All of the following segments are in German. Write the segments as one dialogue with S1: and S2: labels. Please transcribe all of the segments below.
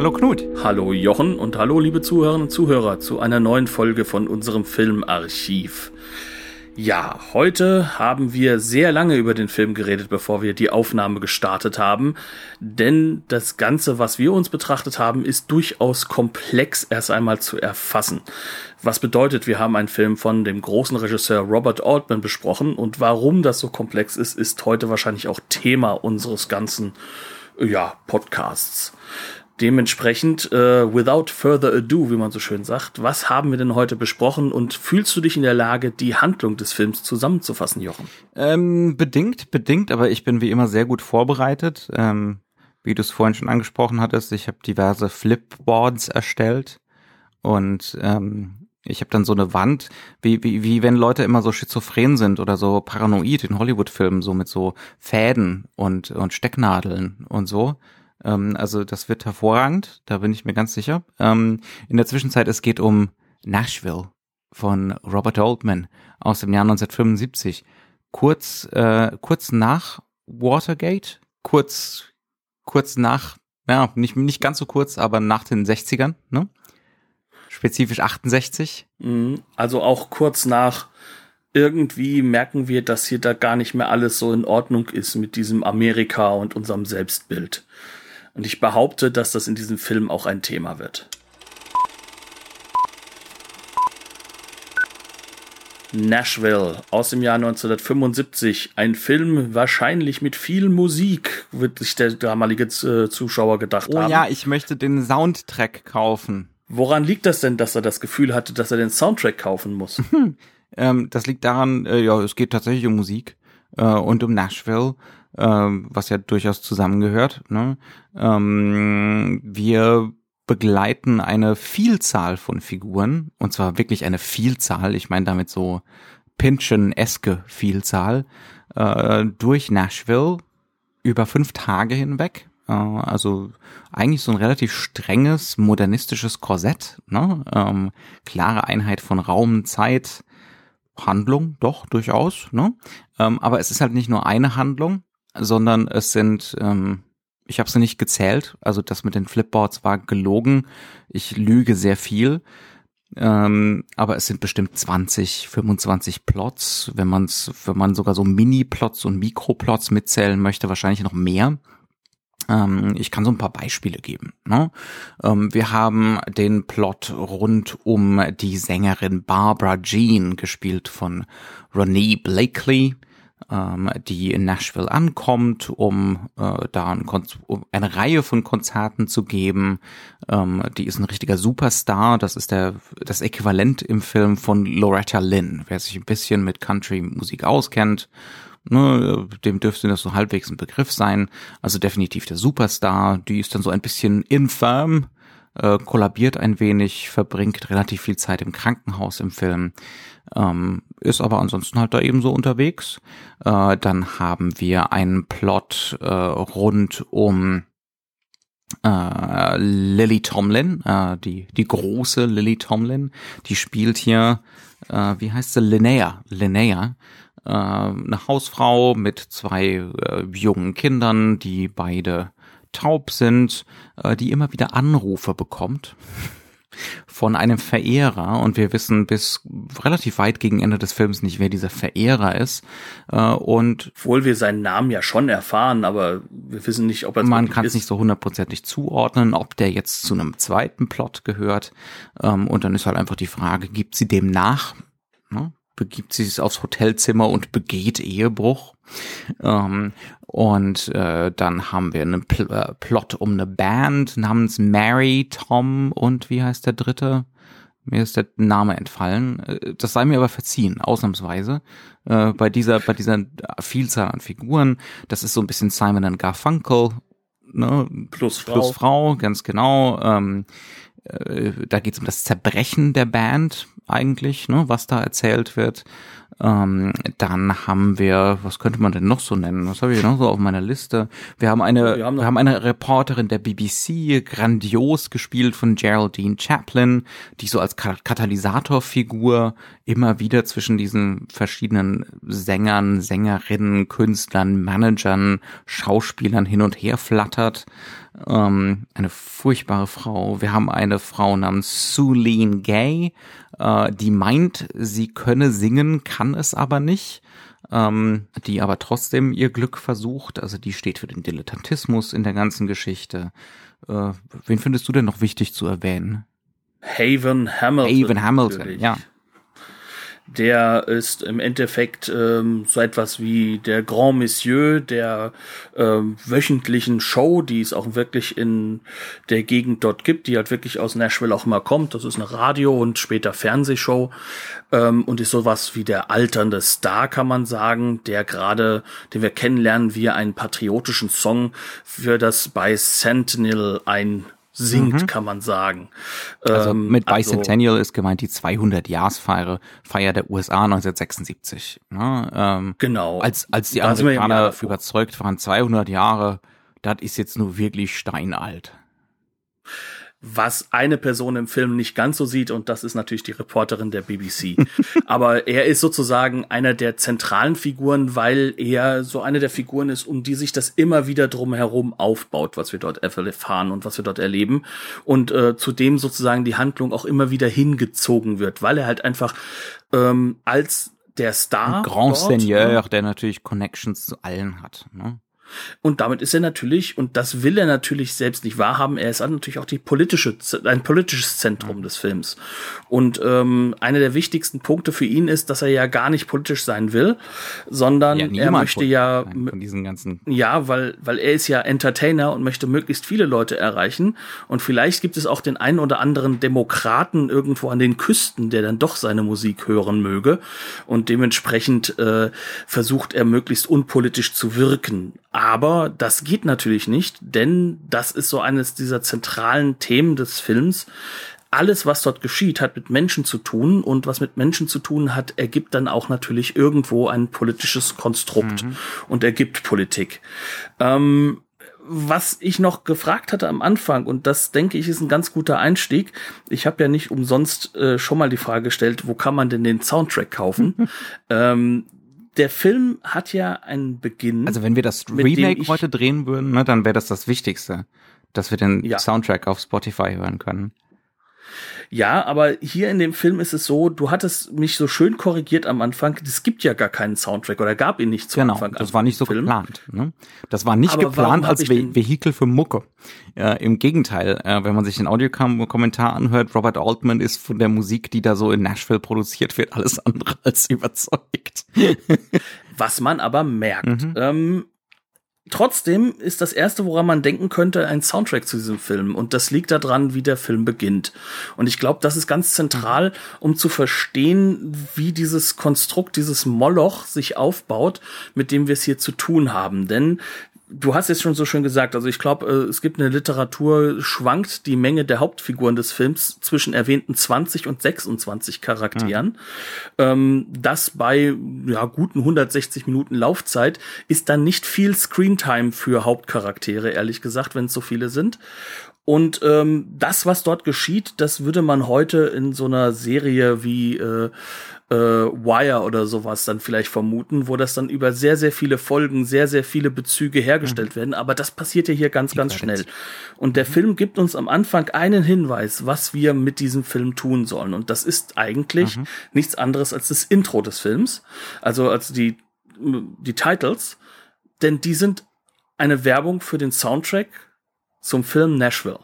S1: Hallo Knut.
S2: Hallo Jochen und hallo liebe Zuhörerinnen und Zuhörer zu einer neuen Folge von unserem Filmarchiv. Ja, heute haben wir sehr lange über den Film geredet, bevor wir die Aufnahme gestartet haben, denn das Ganze, was wir uns betrachtet haben, ist durchaus komplex erst einmal zu erfassen. Was bedeutet, wir haben einen Film von dem großen Regisseur Robert Altman besprochen und warum das so komplex ist, ist heute wahrscheinlich auch Thema unseres ganzen ja, Podcasts. Dementsprechend, äh, without further ado, wie man so schön sagt, was haben wir denn heute besprochen und fühlst du dich in der Lage, die Handlung des Films zusammenzufassen, Jochen?
S1: Ähm, bedingt, bedingt, aber ich bin wie immer sehr gut vorbereitet. Ähm, wie du es vorhin schon angesprochen hattest, ich habe diverse Flipboards erstellt und ähm, ich habe dann so eine Wand, wie, wie, wie wenn Leute immer so schizophren sind oder so paranoid in Hollywood-Filmen, so mit so Fäden und, und Stecknadeln und so. Ähm, also das wird hervorragend, da bin ich mir ganz sicher. Ähm, in der Zwischenzeit, es geht um Nashville von Robert Oldman aus dem Jahr 1975. Kurz, äh, kurz nach Watergate, kurz, kurz nach, ja, nicht, nicht ganz so kurz, aber nach den 60ern, ne? Spezifisch 68.
S2: Mhm. Also auch kurz nach irgendwie merken wir, dass hier da gar nicht mehr alles so in Ordnung ist mit diesem Amerika und unserem Selbstbild. Und ich behaupte, dass das in diesem Film auch ein Thema wird. Nashville aus dem Jahr 1975. Ein Film wahrscheinlich mit viel Musik, wird sich der damalige äh, Zuschauer gedacht
S1: oh,
S2: haben.
S1: Oh ja, ich möchte den Soundtrack kaufen.
S2: Woran liegt das denn, dass er das Gefühl hatte, dass er den Soundtrack kaufen muss?
S1: ähm, das liegt daran, äh, ja, es geht tatsächlich um Musik äh, und um Nashville ähm, was ja durchaus zusammengehört. Ne? Ähm, wir begleiten eine Vielzahl von Figuren, und zwar wirklich eine Vielzahl, ich meine damit so Pynchon-eske Vielzahl, äh, durch Nashville über fünf Tage hinweg. Äh, also eigentlich so ein relativ strenges, modernistisches Korsett, ne? ähm, klare Einheit von Raum, Zeit, Handlung, doch, durchaus, ne? Ähm, aber es ist halt nicht nur eine Handlung, sondern es sind, ähm, ich habe sie nicht gezählt, also das mit den Flipboards war gelogen. Ich lüge sehr viel. Ähm, aber es sind bestimmt 20, 25 Plots, wenn man's, wenn man sogar so Mini-Plots und Mikroplots mitzählen möchte, wahrscheinlich noch mehr. Ähm, ich kann so ein paar Beispiele geben. Ne? Ähm, wir haben den Plot rund um die Sängerin Barbara Jean, gespielt von Ronnie Blakely ähm, die in Nashville ankommt, um äh, da ein um eine Reihe von Konzerten zu geben. Ähm, die ist ein richtiger Superstar. Das ist der das Äquivalent im Film von Loretta Lynn. Wer sich ein bisschen mit Country-Musik auskennt, ne, dem dürfte das so halbwegs ein Begriff sein. Also definitiv der Superstar. Die ist dann so ein bisschen infirm äh, kollabiert ein wenig, verbringt relativ viel Zeit im Krankenhaus im Film, ähm, ist aber ansonsten halt da ebenso unterwegs. Äh, dann haben wir einen Plot äh, rund um äh, Lily Tomlin, äh, die, die große Lily Tomlin, die spielt hier, äh, wie heißt sie, Linnea, Linnea, äh, eine Hausfrau mit zwei äh, jungen Kindern, die beide taub sind, äh, die immer wieder Anrufe bekommt von einem Verehrer und wir wissen bis relativ weit gegen Ende des Films nicht, wer dieser Verehrer ist. Äh, und
S2: obwohl wir seinen Namen ja schon erfahren, aber wir wissen nicht, ob er
S1: man kann es nicht so hundertprozentig zuordnen, ob der jetzt zu einem zweiten Plot gehört. Ähm, und dann ist halt einfach die Frage, gibt sie dem nach? Begibt sich aufs Hotelzimmer und begeht Ehebruch. Ähm, und äh, dann haben wir einen Pl äh, Plot um eine Band namens Mary, Tom und wie heißt der dritte? Mir ist der Name entfallen. Äh, das sei mir aber verziehen, ausnahmsweise. Äh, bei dieser, bei dieser Vielzahl an Figuren. Das ist so ein bisschen Simon and Garfunkel. Ne?
S2: Plus Frau.
S1: Plus Frau, ganz genau. Ähm, äh, da geht es um das Zerbrechen der Band eigentlich, ne, was da erzählt wird. Ähm, dann haben wir, was könnte man denn noch so nennen? Was habe ich noch so auf meiner Liste? Wir haben eine, wir haben, wir haben eine Reporterin der BBC, grandios gespielt von Geraldine Chaplin, die so als Katalysatorfigur immer wieder zwischen diesen verschiedenen Sängern, Sängerinnen, Künstlern, Managern, Schauspielern hin und her flattert. Ähm, eine furchtbare Frau. Wir haben eine Frau namens Suleen Gay, äh, die meint, sie könne singen, kann es aber nicht. Ähm, die aber trotzdem ihr Glück versucht. Also die steht für den Dilettantismus in der ganzen Geschichte. Äh, wen findest du denn noch wichtig zu erwähnen?
S2: Haven Hamilton.
S1: Haven Hamilton, natürlich. ja
S2: der ist im Endeffekt ähm, so etwas wie der Grand Monsieur der ähm, wöchentlichen Show, die es auch wirklich in der Gegend dort gibt, die halt wirklich aus Nashville auch immer kommt. Das ist eine Radio- und später Fernsehshow ähm, und ist sowas wie der alternde Star, kann man sagen, der gerade, den wir kennenlernen, wie einen patriotischen Song für das bei Sentinel ein singt, mhm. kann man sagen.
S1: Also ähm, mit also Bicentennial also, ist gemeint die 200-Jahresfeier Feier der USA 1976. Ne? Ähm,
S2: genau.
S1: Als, als die Amerikaner überzeugt waren, 200 Jahre, das ist jetzt nur wirklich steinalt
S2: was eine Person im Film nicht ganz so sieht, und das ist natürlich die Reporterin der BBC. Aber er ist sozusagen einer der zentralen Figuren, weil er so eine der Figuren ist, um die sich das immer wieder drumherum aufbaut, was wir dort erfahren und was wir dort erleben. Und äh, zudem sozusagen die Handlung auch immer wieder hingezogen wird, weil er halt einfach ähm, als der Star.
S1: Ein Grand dort, Seigneur, der natürlich Connections zu allen hat. Ne?
S2: Und damit ist er natürlich, und das will er natürlich selbst nicht wahrhaben, er ist natürlich auch die politische, ein politisches Zentrum des Films. Und ähm, einer der wichtigsten Punkte für ihn ist, dass er ja gar nicht politisch sein will, sondern ja, er möchte ja
S1: von diesen ganzen
S2: ja, weil weil er ist ja Entertainer und möchte möglichst viele Leute erreichen. Und vielleicht gibt es auch den einen oder anderen Demokraten irgendwo an den Küsten, der dann doch seine Musik hören möge. Und dementsprechend äh, versucht er möglichst unpolitisch zu wirken. Aber das geht natürlich nicht, denn das ist so eines dieser zentralen Themen des Films. Alles, was dort geschieht, hat mit Menschen zu tun und was mit Menschen zu tun hat, ergibt dann auch natürlich irgendwo ein politisches Konstrukt mhm. und ergibt Politik. Ähm, was ich noch gefragt hatte am Anfang, und das denke ich ist ein ganz guter Einstieg. Ich habe ja nicht umsonst äh, schon mal die Frage gestellt, wo kann man denn den Soundtrack kaufen? ähm, der Film hat ja einen Beginn.
S1: Also wenn wir das Remake heute drehen würden, ne, dann wäre das das Wichtigste, dass wir den ja. Soundtrack auf Spotify hören können.
S2: Ja, aber hier in dem Film ist es so, du hattest mich so schön korrigiert am Anfang, es gibt ja gar keinen Soundtrack oder gab ihn nicht
S1: zu genau, Anfang. Das war nicht so Film. geplant. Ne? Das war nicht aber geplant als Ve Vehikel für Mucke. Äh, Im Gegenteil, äh, wenn man sich den Audiokommentar anhört, Robert Altman ist von der Musik, die da so in Nashville produziert wird, alles andere als überzeugt.
S2: Was man aber merkt. Mhm. Ähm, Trotzdem ist das erste, woran man denken könnte, ein Soundtrack zu diesem Film. Und das liegt daran, wie der Film beginnt. Und ich glaube, das ist ganz zentral, um zu verstehen, wie dieses Konstrukt, dieses Moloch sich aufbaut, mit dem wir es hier zu tun haben. Denn du hast jetzt schon so schön gesagt, also ich glaube, äh, es gibt eine Literatur, schwankt die Menge der Hauptfiguren des Films zwischen erwähnten 20 und 26 Charakteren. Mhm. Das bei ja, guten 160 Minuten Laufzeit ist dann nicht viel Screentime für Hauptcharaktere, ehrlich gesagt, wenn es so viele sind. Und ähm, das, was dort geschieht, das würde man heute in so einer Serie wie äh, äh, Wire oder sowas dann vielleicht vermuten, wo das dann über sehr, sehr viele Folgen, sehr, sehr viele Bezüge hergestellt mhm. werden. Aber das passiert ja hier ganz, ganz schnell. Und der mhm. Film gibt uns am Anfang einen Hinweis, was wir mit diesem Film tun sollen. Und das ist eigentlich mhm. nichts anderes als das Intro des Films. Also als die, die Titles. Denn die sind eine Werbung für den Soundtrack zum Film Nashville.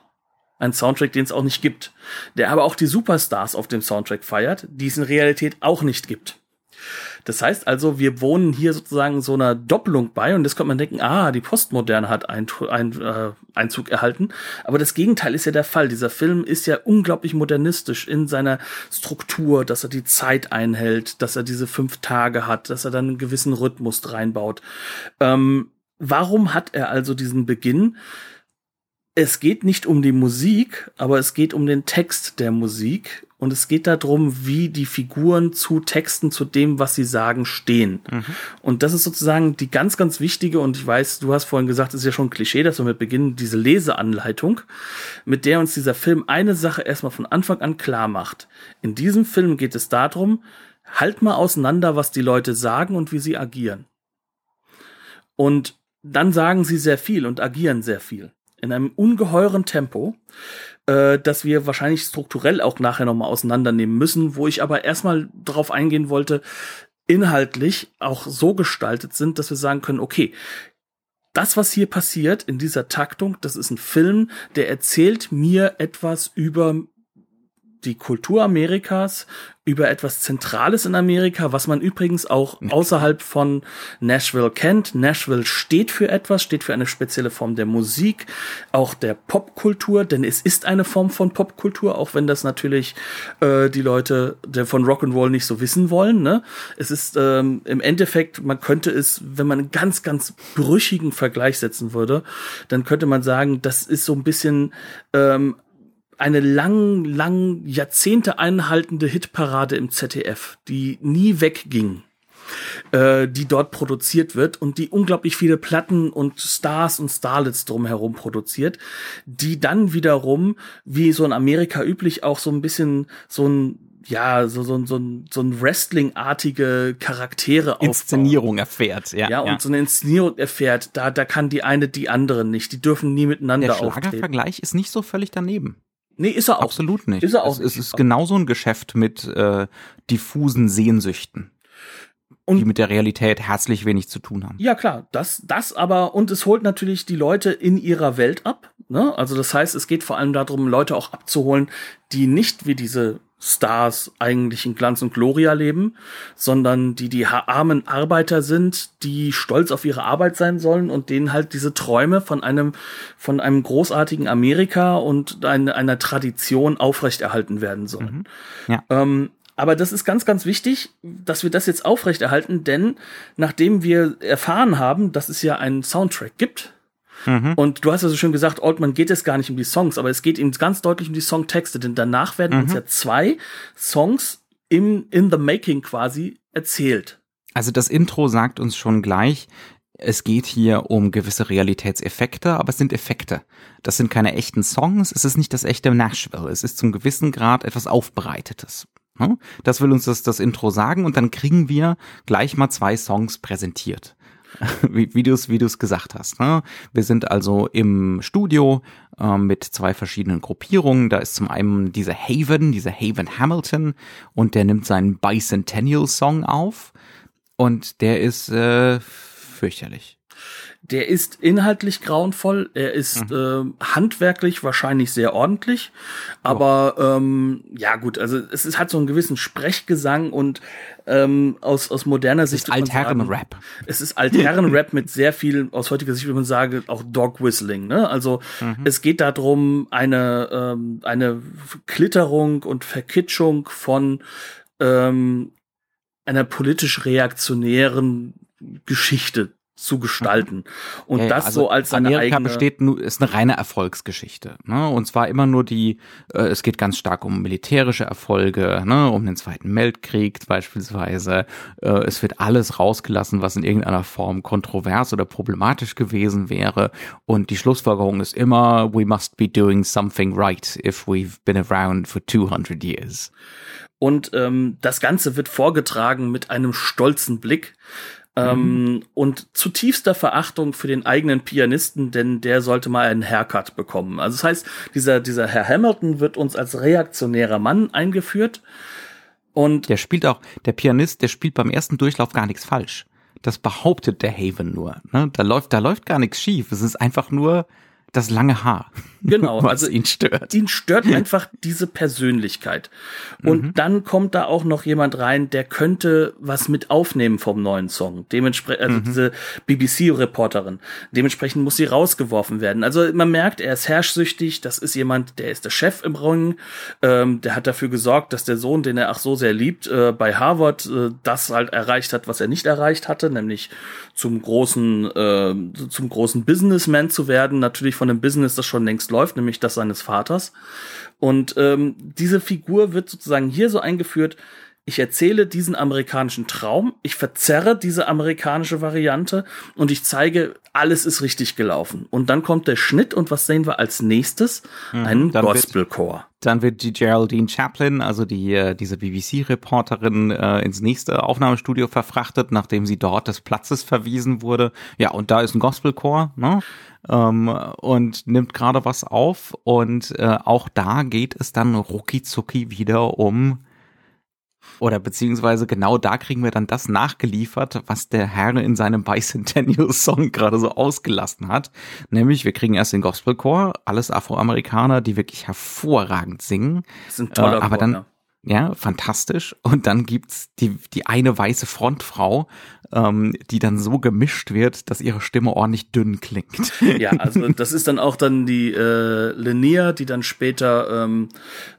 S2: Ein Soundtrack, den es auch nicht gibt. Der aber auch die Superstars auf dem Soundtrack feiert, die es in Realität auch nicht gibt. Das heißt also, wir wohnen hier sozusagen so einer Doppelung bei und jetzt könnte man denken, ah, die Postmoderne hat ein, ein, äh, Einzug erhalten. Aber das Gegenteil ist ja der Fall. Dieser Film ist ja unglaublich modernistisch in seiner Struktur, dass er die Zeit einhält, dass er diese fünf Tage hat, dass er dann einen gewissen Rhythmus reinbaut. Ähm, warum hat er also diesen Beginn? Es geht nicht um die Musik, aber es geht um den Text der Musik und es geht darum, wie die Figuren zu Texten, zu dem, was sie sagen, stehen. Mhm. Und das ist sozusagen die ganz, ganz wichtige, und ich weiß, du hast vorhin gesagt, es ist ja schon ein Klischee, dass wir mit beginnen, diese Leseanleitung, mit der uns dieser Film eine Sache erstmal von Anfang an klar macht. In diesem Film geht es darum, halt mal auseinander, was die Leute sagen und wie sie agieren. Und dann sagen sie sehr viel und agieren sehr viel. In einem ungeheuren Tempo äh, dass wir wahrscheinlich strukturell auch nachher nochmal auseinandernehmen müssen, wo ich aber erstmal drauf eingehen wollte, inhaltlich auch so gestaltet sind, dass wir sagen können, okay, das, was hier passiert in dieser Taktung, das ist ein Film, der erzählt mir etwas über die Kultur Amerikas, über etwas Zentrales in Amerika, was man übrigens auch außerhalb von Nashville kennt. Nashville steht für etwas, steht für eine spezielle Form der Musik, auch der Popkultur, denn es ist eine Form von Popkultur, auch wenn das natürlich äh, die Leute der von Rock'n'Roll nicht so wissen wollen. Ne? Es ist ähm, im Endeffekt, man könnte es, wenn man einen ganz, ganz brüchigen Vergleich setzen würde, dann könnte man sagen, das ist so ein bisschen ähm, eine lang, lang Jahrzehnte einhaltende Hitparade im ZDF, die nie wegging, äh, die dort produziert wird und die unglaublich viele Platten und Stars und Starlets drumherum produziert, die dann wiederum, wie so in Amerika üblich, auch so ein bisschen so ein ja, so, so, so, so ein Wrestling-artige Charaktere
S1: aufbauen. Inszenierung erfährt,
S2: ja. Ja, und ja. so eine Inszenierung erfährt, da, da kann die eine die andere nicht. Die dürfen nie miteinander
S1: Der auftreten. Der Schlagervergleich ist nicht so völlig daneben.
S2: Nee, ist er auch.
S1: Absolut nicht.
S2: Ist er auch.
S1: Es, es ist genauso ein Geschäft mit äh, diffusen Sehnsüchten. Und die mit der Realität herzlich wenig zu tun haben.
S2: Ja, klar, das, das aber, und es holt natürlich die Leute in ihrer Welt ab. Ne? Also das heißt, es geht vor allem darum, Leute auch abzuholen, die nicht wie diese Stars eigentlich in Glanz und Gloria leben, sondern die die armen Arbeiter sind, die stolz auf ihre Arbeit sein sollen und denen halt diese Träume von einem von einem großartigen Amerika und eine, einer Tradition aufrechterhalten werden sollen. Mhm. Ja. Ähm, aber das ist ganz, ganz wichtig, dass wir das jetzt aufrechterhalten, denn nachdem wir erfahren haben, dass es ja einen Soundtrack gibt, Mhm. Und du hast ja so schön gesagt, Oldman geht es gar nicht um die Songs, aber es geht ihm ganz deutlich um die Songtexte, denn danach werden mhm. uns ja zwei Songs im, in the making quasi erzählt.
S1: Also das Intro sagt uns schon gleich, es geht hier um gewisse Realitätseffekte, aber es sind Effekte. Das sind keine echten Songs, es ist nicht das echte Nashville, es ist zum gewissen Grad etwas Aufbereitetes. Ne? Das will uns das, das Intro sagen und dann kriegen wir gleich mal zwei Songs präsentiert. wie, du es wie du's gesagt hast. Ne? Wir sind also im Studio äh, mit zwei verschiedenen Gruppierungen. Da ist zum einen diese Haven, diese Haven Hamilton und der nimmt seinen Bicentennial Song auf und der ist äh, fürchterlich.
S2: Der ist inhaltlich grauenvoll, er ist mhm. äh, handwerklich wahrscheinlich sehr ordentlich, aber oh. ähm, ja gut, also es ist, hat so einen gewissen Sprechgesang und ähm, aus, aus moderner Sicht.
S1: Es ist Altherren-Rap.
S2: Es ist Altherren-Rap mit sehr viel, aus heutiger Sicht würde man sagen, auch Dog-Whistling. Ne? Also mhm. es geht darum, eine, ähm, eine Klitterung und Verkitschung von ähm, einer politisch reaktionären Geschichte zu gestalten. Und ja, das also so als seine
S1: Amerika
S2: eigene
S1: besteht nur, ist eine reine Erfolgsgeschichte. Ne? Und zwar immer nur die, äh, es geht ganz stark um militärische Erfolge, ne? um den Zweiten Weltkrieg beispielsweise. Äh, es wird alles rausgelassen, was in irgendeiner Form kontrovers oder problematisch gewesen wäre. Und die Schlussfolgerung ist immer, we must be doing something right if we've been around for 200 years.
S2: Und ähm, das Ganze wird vorgetragen mit einem stolzen Blick. Ähm, mhm. und zutiefster Verachtung für den eigenen Pianisten, denn der sollte mal einen Haircut bekommen. Also das heißt, dieser, dieser Herr Hamilton wird uns als reaktionärer Mann eingeführt. Und
S1: der spielt auch, der Pianist, der spielt beim ersten Durchlauf gar nichts falsch. Das behauptet der Haven nur. Ne? Da läuft, da läuft gar nichts schief. Es ist einfach nur, das lange Haar.
S2: Genau, was also ihn stört. Ihn stört einfach diese Persönlichkeit. Und mhm. dann kommt da auch noch jemand rein, der könnte was mit aufnehmen vom neuen Song. Dementsprechend, also mhm. diese BBC-Reporterin. Dementsprechend muss sie rausgeworfen werden. Also man merkt, er ist herrschsüchtig. Das ist jemand, der ist der Chef im Ring. Ähm, der hat dafür gesorgt, dass der Sohn, den er auch so sehr liebt, äh, bei Harvard äh, das halt erreicht hat, was er nicht erreicht hatte, nämlich zum großen, äh, zum großen Businessman zu werden. Natürlich von von einem Business, das schon längst läuft, nämlich das seines Vaters. Und ähm, diese Figur wird sozusagen hier so eingeführt, ich erzähle diesen amerikanischen Traum, ich verzerre diese amerikanische Variante und ich zeige, alles ist richtig gelaufen. Und dann kommt der Schnitt und was sehen wir als nächstes? Mhm, Einen Gospelchor.
S1: Dann wird die Geraldine Chaplin, also die äh, diese BBC-Reporterin, äh, ins nächste Aufnahmestudio verfrachtet, nachdem sie dort des Platzes verwiesen wurde. Ja, und da ist ein Gospelchor, ne? Ähm, und nimmt gerade was auf und äh, auch da geht es dann rucki zucki wieder um oder beziehungsweise genau da kriegen wir dann das nachgeliefert, was der Herr in seinem Bicentennial Song gerade so ausgelassen hat. Nämlich, wir kriegen erst den Gospelchor, alles Afroamerikaner, die wirklich hervorragend singen.
S2: Das ist ein toller
S1: äh, aber Chor, dann, ja. Ja, fantastisch. Und dann gibt's die, die eine weiße Frontfrau, ähm, die dann so gemischt wird, dass ihre Stimme ordentlich dünn klingt.
S2: Ja, also das ist dann auch dann die äh, Linnea, die dann später ähm,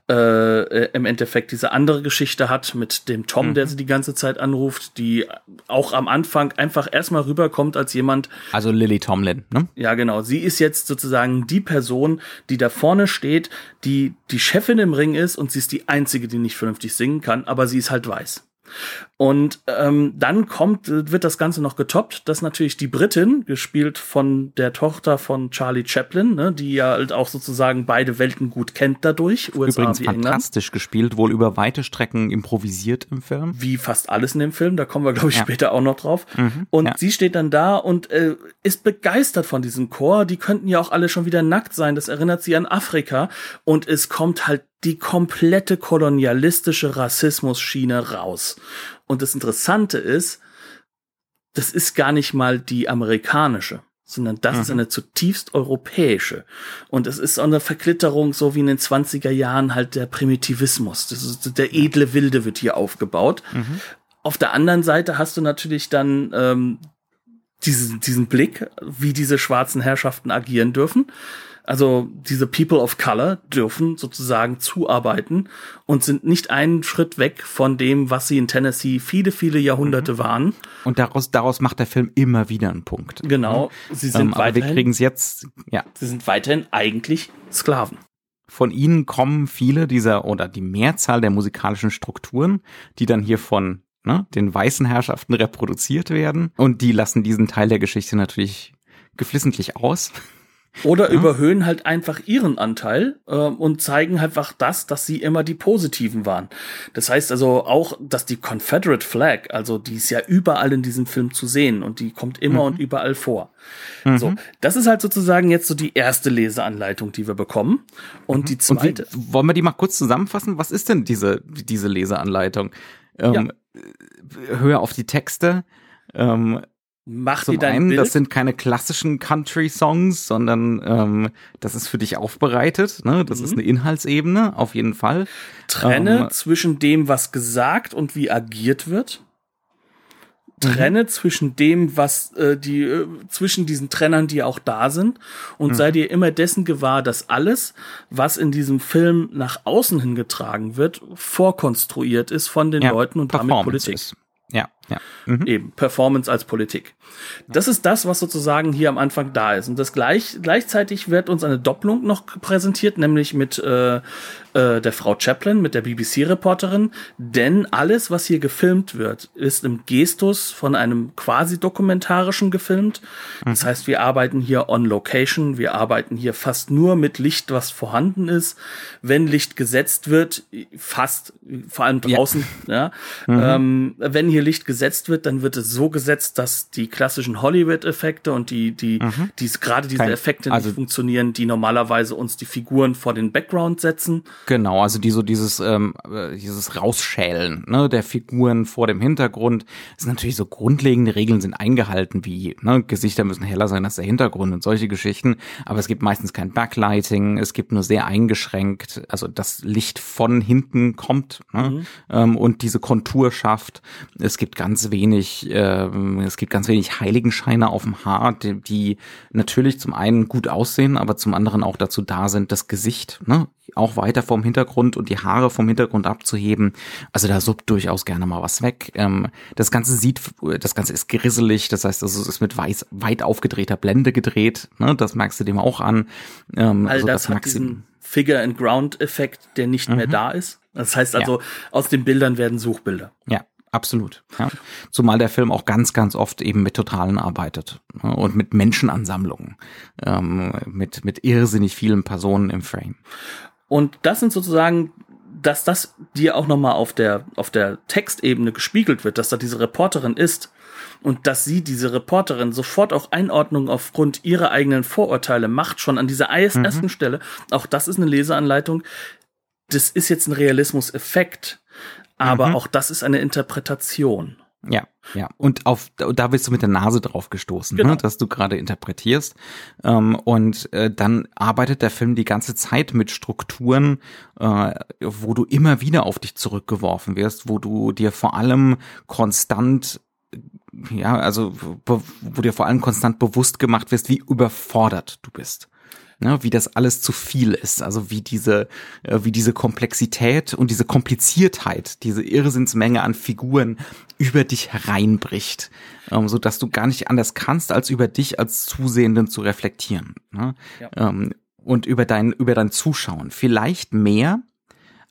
S2: äh, im Endeffekt diese andere Geschichte hat mit dem Tom, mhm. der sie die ganze Zeit anruft, die auch am Anfang einfach erstmal rüberkommt als jemand.
S1: Also Lily Tomlin, ne?
S2: Ja, genau. Sie ist jetzt sozusagen die Person, die da vorne steht, die die Chefin im Ring ist und sie ist die einzige, die nicht vernünftig singen kann, aber sie ist halt weiß. Und ähm, dann kommt, wird das Ganze noch getoppt, dass natürlich die Britin, gespielt von der Tochter von Charlie Chaplin, ne, die ja halt auch sozusagen beide Welten gut kennt dadurch,
S1: USA Übrigens wie fantastisch England. gespielt, wohl über weite Strecken improvisiert im Film.
S2: Wie fast alles in dem Film, da kommen wir, glaube ich, ja. später auch noch drauf. Mhm, und ja. sie steht dann da und äh, ist begeistert von diesem Chor. Die könnten ja auch alle schon wieder nackt sein, das erinnert sie an Afrika. Und es kommt halt die komplette kolonialistische Rassismus-Schiene raus. Und das Interessante ist, das ist gar nicht mal die amerikanische, sondern das mhm. ist eine zutiefst europäische. Und es ist so eine Verklitterung, so wie in den 20er Jahren halt der Primitivismus. Das ist, der edle Wilde wird hier aufgebaut. Mhm. Auf der anderen Seite hast du natürlich dann ähm, diesen, diesen Blick, wie diese schwarzen Herrschaften agieren dürfen. Also diese People of Color dürfen sozusagen zuarbeiten und sind nicht einen Schritt weg von dem, was sie in Tennessee viele, viele Jahrhunderte mhm. waren.
S1: Und daraus, daraus macht der Film immer wieder einen Punkt.
S2: Genau. Sie sind ähm,
S1: weiterhin, wir kriegen es jetzt, ja.
S2: Sie sind weiterhin eigentlich Sklaven.
S1: Von ihnen kommen viele dieser oder die Mehrzahl der musikalischen Strukturen, die dann hier von ne, den weißen Herrschaften reproduziert werden. Und die lassen diesen Teil der Geschichte natürlich geflissentlich aus.
S2: Oder ja. überhöhen halt einfach ihren Anteil äh, und zeigen halt einfach das, dass sie immer die Positiven waren. Das heißt also auch, dass die Confederate Flag, also die ist ja überall in diesem Film zu sehen und die kommt immer mhm. und überall vor. Mhm. So, das ist halt sozusagen jetzt so die erste Leseanleitung, die wir bekommen. Und mhm. die zweite.
S1: Und wie, wollen wir die mal kurz zusammenfassen? Was ist denn diese, diese Leseanleitung? Ähm, ja. Höher auf die Texte. Ähm,
S2: Mach Zum dir dein einen, Bild.
S1: das sind keine klassischen Country-Songs, sondern ähm, das ist für dich aufbereitet. Ne? Das mhm. ist eine Inhaltsebene, auf jeden Fall.
S2: Trenne ähm, zwischen dem, was gesagt und wie agiert wird. Trenne mhm. zwischen dem, was äh, die äh, zwischen diesen Trennern, die auch da sind, und mhm. sei dir immer dessen gewahr, dass alles, was in diesem Film nach außen hingetragen wird, vorkonstruiert ist von den ja, Leuten und damit Politik. Ist.
S1: Ja, ja.
S2: Mhm. Eben, Performance als Politik. Das ist das, was sozusagen hier am Anfang da ist. Und das gleich, gleichzeitig wird uns eine Doppelung noch präsentiert, nämlich mit äh, äh, der Frau Chaplin, mit der BBC-Reporterin. Denn alles, was hier gefilmt wird, ist im Gestus von einem quasi dokumentarischen gefilmt. Das mhm. heißt, wir arbeiten hier on location, wir arbeiten hier fast nur mit Licht, was vorhanden ist. Wenn Licht gesetzt wird, fast, vor allem draußen, ja, ja mhm. ähm, wenn hier Licht gesetzt wird, dann wird es so gesetzt, dass die klassischen Hollywood-Effekte und die, die, mhm. die gerade diese Kein, Effekte also, nicht funktionieren, die normalerweise uns die Figuren vor den Background setzen.
S1: Genau, also die so dieses, ähm, äh, dieses Rausschälen ne, der Figuren vor dem Hintergrund. Das sind natürlich so grundlegende Regeln sind eingehalten, wie ne, Gesichter müssen heller sein als der Hintergrund und solche Geschichten. Aber es gibt meistens kein Backlighting, es gibt nur sehr eingeschränkt, also das Licht von hinten kommt ne, mhm. ähm, und diese Kontur schafft. Es gibt gar ganz wenig, äh, es gibt ganz wenig Heiligenscheine auf dem Haar, die, die natürlich zum einen gut aussehen, aber zum anderen auch dazu da sind, das Gesicht ne, auch weiter vom Hintergrund und die Haare vom Hintergrund abzuheben. Also da suppt durchaus gerne mal was weg. Ähm, das Ganze sieht, das Ganze ist grisselig, das heißt, es ist mit weiß, weit aufgedrehter Blende gedreht. Ne, das merkst du dem auch an.
S2: Ähm, All also das, das hat diesen Figure-and-Ground-Effekt, der nicht mhm. mehr da ist. Das heißt also, ja. aus den Bildern werden Suchbilder.
S1: Ja, absolut. Ja. Zumal der Film auch ganz, ganz oft eben mit Totalen arbeitet ne, und mit Menschenansammlungen, ähm, mit, mit irrsinnig vielen Personen im Frame.
S2: Und das sind sozusagen dass das dir auch nochmal auf der, auf der Textebene gespiegelt wird, dass da diese Reporterin ist und dass sie, diese Reporterin, sofort auch Einordnung aufgrund ihrer eigenen Vorurteile macht, schon an dieser ersten mhm. Stelle. Auch das ist eine Leseanleitung. Das ist jetzt ein Realismus-Effekt, aber mhm. auch das ist eine Interpretation.
S1: Ja, ja. Und auf da bist du mit der Nase drauf gestoßen, ne, genau. ne, dass du gerade interpretierst. Ähm, und äh, dann arbeitet der Film die ganze Zeit mit Strukturen, äh, wo du immer wieder auf dich zurückgeworfen wirst, wo du dir vor allem konstant ja, also wo dir vor allem konstant bewusst gemacht wirst, wie überfordert du bist ne, wie das alles zu viel ist, also wie diese, äh, wie diese Komplexität und diese Kompliziertheit, diese Irrsinnsmenge an Figuren über dich hereinbricht, ähm, so dass du gar nicht anders kannst, als über dich als Zusehenden zu reflektieren ne? Ja. Ähm, und über dein über dein Zuschauen, vielleicht mehr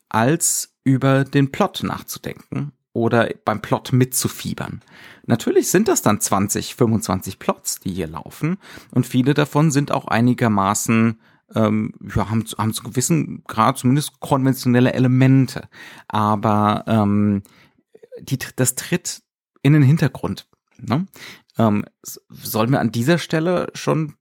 S1: als über den Plot nachzudenken oder beim Plot mitzufiebern. Natürlich sind das dann 20, 25 Plots, die hier laufen und viele davon sind auch einigermaßen ähm, ja, haben, haben zu gewissen Grad zumindest konventionelle Elemente, aber ähm, die, das tritt in den Hintergrund. Ne? Ähm, sollen wir an dieser Stelle schon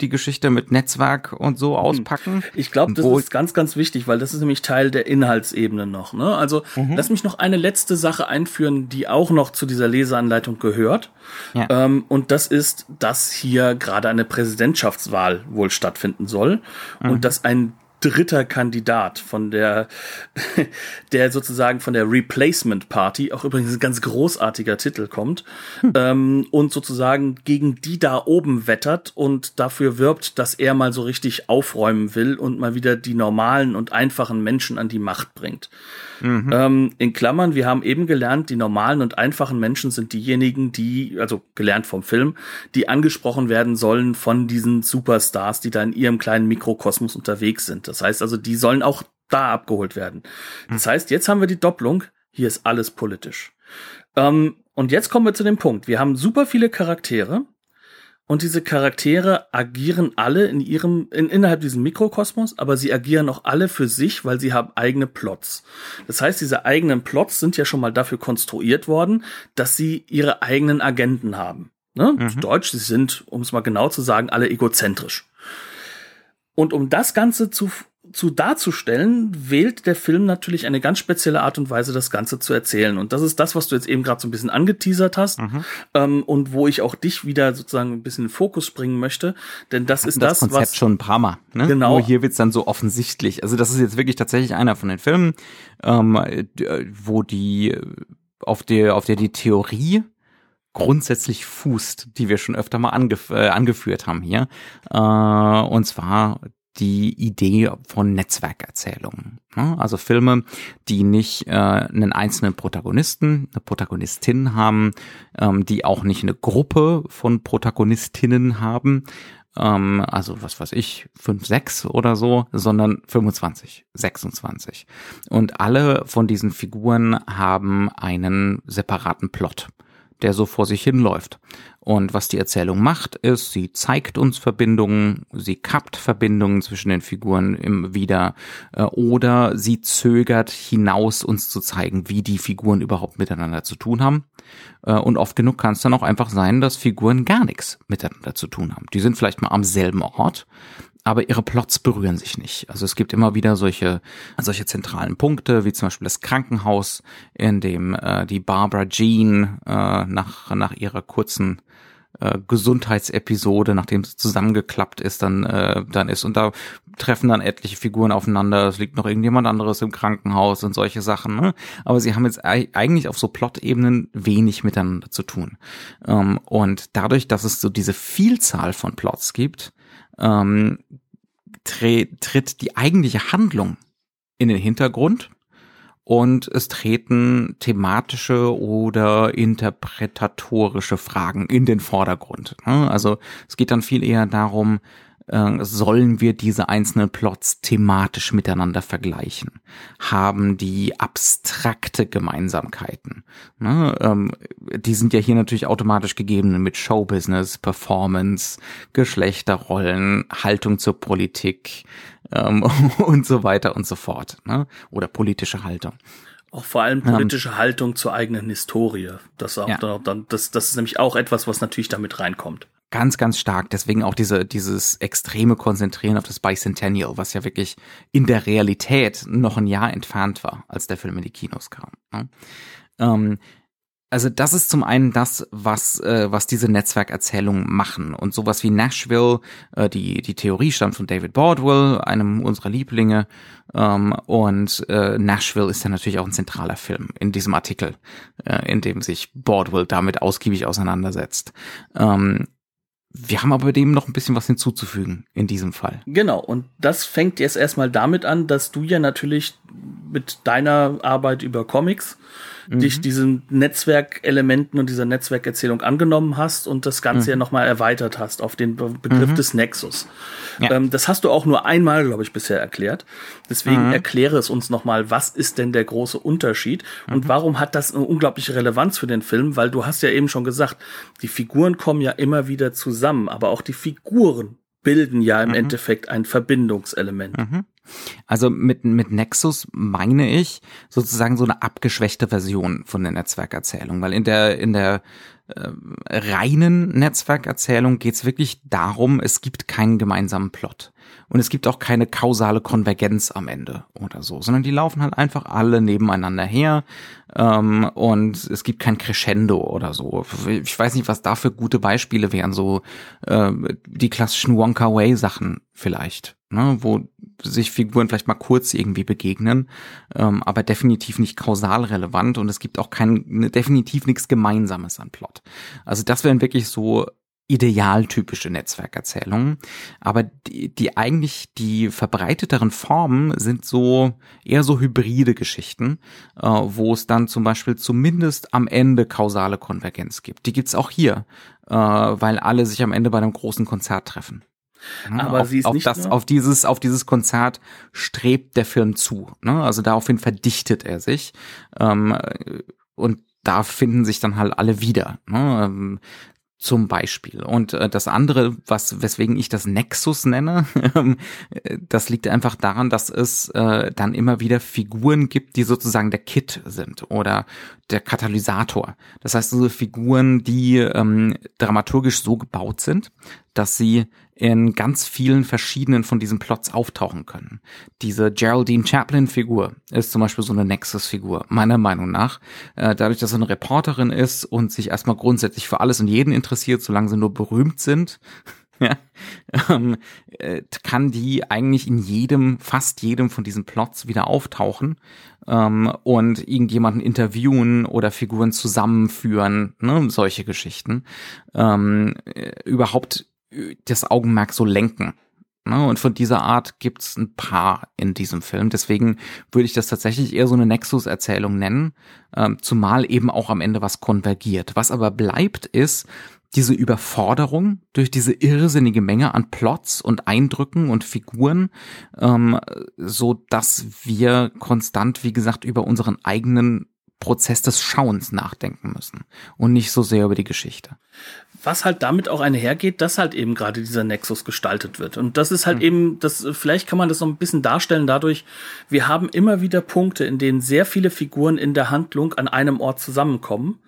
S1: die Geschichte mit Netzwerk und so hm. auspacken.
S2: Ich glaube, das ist ganz, ganz wichtig, weil das ist nämlich Teil der Inhaltsebene noch. Ne? Also mhm. lass mich noch eine letzte Sache einführen, die auch noch zu dieser Leseanleitung gehört. Ja. Ähm, und das ist, dass hier gerade eine Präsidentschaftswahl wohl stattfinden soll mhm. und dass ein dritter Kandidat von der, der sozusagen von der Replacement Party, auch übrigens ein ganz großartiger Titel kommt, hm. ähm, und sozusagen gegen die da oben wettert und dafür wirbt, dass er mal so richtig aufräumen will und mal wieder die normalen und einfachen Menschen an die Macht bringt. Mhm. Ähm, in Klammern, wir haben eben gelernt, die normalen und einfachen Menschen sind diejenigen, die, also gelernt vom Film, die angesprochen werden sollen von diesen Superstars, die da in ihrem kleinen Mikrokosmos unterwegs sind. Das heißt also, die sollen auch da abgeholt werden. Das mhm. heißt, jetzt haben wir die Doppelung, hier ist alles politisch. Ähm, und jetzt kommen wir zu dem Punkt. Wir haben super viele Charaktere, und diese Charaktere agieren alle in ihrem, in, innerhalb diesem Mikrokosmos, aber sie agieren auch alle für sich, weil sie haben eigene Plots. Das heißt, diese eigenen Plots sind ja schon mal dafür konstruiert worden, dass sie ihre eigenen Agenten haben. Ne? Mhm. Deutsch, sie sind, um es mal genau zu sagen, alle egozentrisch. Und um das Ganze zu zu darzustellen, wählt der Film natürlich eine ganz spezielle Art und Weise, das Ganze zu erzählen. Und das ist das, was du jetzt eben gerade so ein bisschen angeteasert hast mhm. ähm, und wo ich auch dich wieder sozusagen ein bisschen in den Fokus bringen möchte. Denn das ist das,
S1: das Konzept
S2: was
S1: schon ein paar Mal. Ne?
S2: Genau.
S1: Nur hier wird's dann so offensichtlich. Also das ist jetzt wirklich tatsächlich einer von den Filmen, ähm, wo die auf der auf der die Theorie grundsätzlich fußt, die wir schon öfter mal angef äh, angeführt haben hier. Äh, und zwar die Idee von Netzwerkerzählungen. Ne? Also Filme, die nicht äh, einen einzelnen Protagonisten, eine Protagonistin haben, ähm, die auch nicht eine Gruppe von Protagonistinnen haben, ähm, also was weiß ich, fünf, sechs oder so, sondern 25, 26. Und alle von diesen Figuren haben einen separaten Plot der so vor sich hinläuft. Und was die Erzählung macht, ist, sie zeigt uns Verbindungen, sie kappt Verbindungen zwischen den Figuren im wieder äh, oder sie zögert hinaus, uns zu zeigen, wie die Figuren überhaupt miteinander zu tun haben. Äh, und oft genug kann es dann auch einfach sein, dass Figuren gar nichts miteinander zu tun haben. Die sind vielleicht mal am selben Ort, aber ihre Plots berühren sich nicht. Also es gibt immer wieder solche, solche zentralen Punkte, wie zum Beispiel das Krankenhaus, in dem äh, die Barbara Jean äh, nach, nach ihrer kurzen äh, Gesundheitsepisode, nachdem es zusammengeklappt ist, dann, äh, dann ist. Und da treffen dann etliche Figuren aufeinander. Es liegt noch irgendjemand anderes im Krankenhaus und solche Sachen. Ne? Aber sie haben jetzt eigentlich auf so Plot-Ebenen wenig miteinander zu tun. Ähm, und dadurch, dass es so diese Vielzahl von Plots gibt, ähm, tritt die eigentliche Handlung in den Hintergrund und es treten thematische oder interpretatorische Fragen in den Vordergrund. Ne? Also es geht dann viel eher darum, äh, sollen wir diese einzelnen Plots thematisch miteinander vergleichen? Haben die abstrakte Gemeinsamkeiten? Ne? Ähm, die sind ja hier natürlich automatisch gegeben mit Showbusiness, Performance, Geschlechterrollen, Haltung zur Politik ähm, und so weiter und so fort. Ne? Oder politische Haltung.
S2: Auch vor allem politische ähm, Haltung zur eigenen Historie. Das, auch ja. dann, das, das ist nämlich auch etwas, was natürlich damit reinkommt
S1: ganz, ganz stark. Deswegen auch diese, dieses extreme Konzentrieren auf das Bicentennial, was ja wirklich in der Realität noch ein Jahr entfernt war, als der Film in die Kinos kam. Ne? Ähm, also das ist zum einen das, was äh, was diese Netzwerkerzählungen machen und sowas wie Nashville, äh, die die Theorie stammt von David Baldwin, einem unserer Lieblinge ähm, und äh, Nashville ist ja natürlich auch ein zentraler Film in diesem Artikel, äh, in dem sich Baldwin damit ausgiebig auseinandersetzt. Ähm, wir haben aber dem noch ein bisschen was hinzuzufügen in diesem Fall.
S2: Genau, und das fängt jetzt erstmal damit an, dass du ja natürlich mit deiner Arbeit über Comics mhm. dich diesen Netzwerkelementen und dieser Netzwerkerzählung angenommen hast und das Ganze mhm. ja nochmal erweitert hast auf den Be Begriff mhm. des Nexus. Ja. Ähm, das hast du auch nur einmal, glaube ich, bisher erklärt. Deswegen mhm. erkläre es uns nochmal, was ist denn der große Unterschied und mhm. warum hat das eine unglaubliche Relevanz für den Film? Weil du hast ja eben schon gesagt, die Figuren kommen ja immer wieder zusammen, aber auch die Figuren bilden ja im mhm. Endeffekt ein Verbindungselement. Mhm.
S1: Also mit, mit Nexus meine ich sozusagen so eine abgeschwächte Version von der Netzwerkerzählung, weil in der, in der äh, reinen Netzwerkerzählung geht es wirklich darum, es gibt keinen gemeinsamen Plot. Und es gibt auch keine kausale Konvergenz am Ende oder so, sondern die laufen halt einfach alle nebeneinander her ähm, und es gibt kein Crescendo oder so. Ich weiß nicht, was da für gute Beispiele wären, so äh, die klassischen Wonka Way Sachen vielleicht, ne, wo sich Figuren vielleicht mal kurz irgendwie begegnen, ähm, aber definitiv nicht kausal relevant und es gibt auch kein definitiv nichts Gemeinsames an Plot. Also das wären wirklich so idealtypische Netzwerkerzählungen. Aber die, die eigentlich die verbreiteteren Formen sind so eher so hybride Geschichten, äh, wo es dann zum Beispiel zumindest am Ende kausale Konvergenz gibt. Die gibt's auch hier, äh, weil alle sich am Ende bei einem großen Konzert treffen. Ja, Aber auf, sie ist auf nicht das, auf dieses, auf dieses Konzert strebt der Film zu. Ne? Also daraufhin verdichtet er sich. Ähm, und da finden sich dann halt alle wieder. Ne? Zum Beispiel. Und äh, das andere, was weswegen ich das Nexus nenne, ähm, das liegt einfach daran, dass es äh, dann immer wieder Figuren gibt, die sozusagen der Kit sind oder der Katalysator. Das heißt also Figuren, die ähm, dramaturgisch so gebaut sind, dass sie in ganz vielen verschiedenen von diesen Plots auftauchen können. Diese Geraldine Chaplin-Figur ist zum Beispiel so eine Nexus-Figur, meiner Meinung nach. Äh, dadurch, dass sie eine Reporterin ist und sich erstmal grundsätzlich für alles und jeden interessiert, solange sie nur berühmt sind, ja, ähm, äh, kann die eigentlich in jedem, fast jedem von diesen Plots wieder auftauchen ähm, und irgendjemanden interviewen oder Figuren zusammenführen, ne, solche Geschichten. Ähm, äh, überhaupt das Augenmerk so lenken. Ne? Und von dieser Art gibt's ein paar in diesem Film. Deswegen würde ich das tatsächlich eher so eine Nexus-Erzählung nennen, ähm, zumal eben auch am Ende was konvergiert. Was aber bleibt, ist diese Überforderung durch diese irrsinnige Menge an Plots und Eindrücken und Figuren, ähm, so dass wir konstant, wie gesagt, über unseren eigenen Prozess des Schauens nachdenken müssen und nicht so sehr über die Geschichte
S2: was halt damit auch einhergeht, dass halt eben gerade dieser Nexus gestaltet wird. Und das ist halt mhm. eben, das, vielleicht kann man das noch ein bisschen darstellen dadurch, wir haben immer wieder Punkte, in denen sehr viele Figuren in der Handlung an einem Ort zusammenkommen.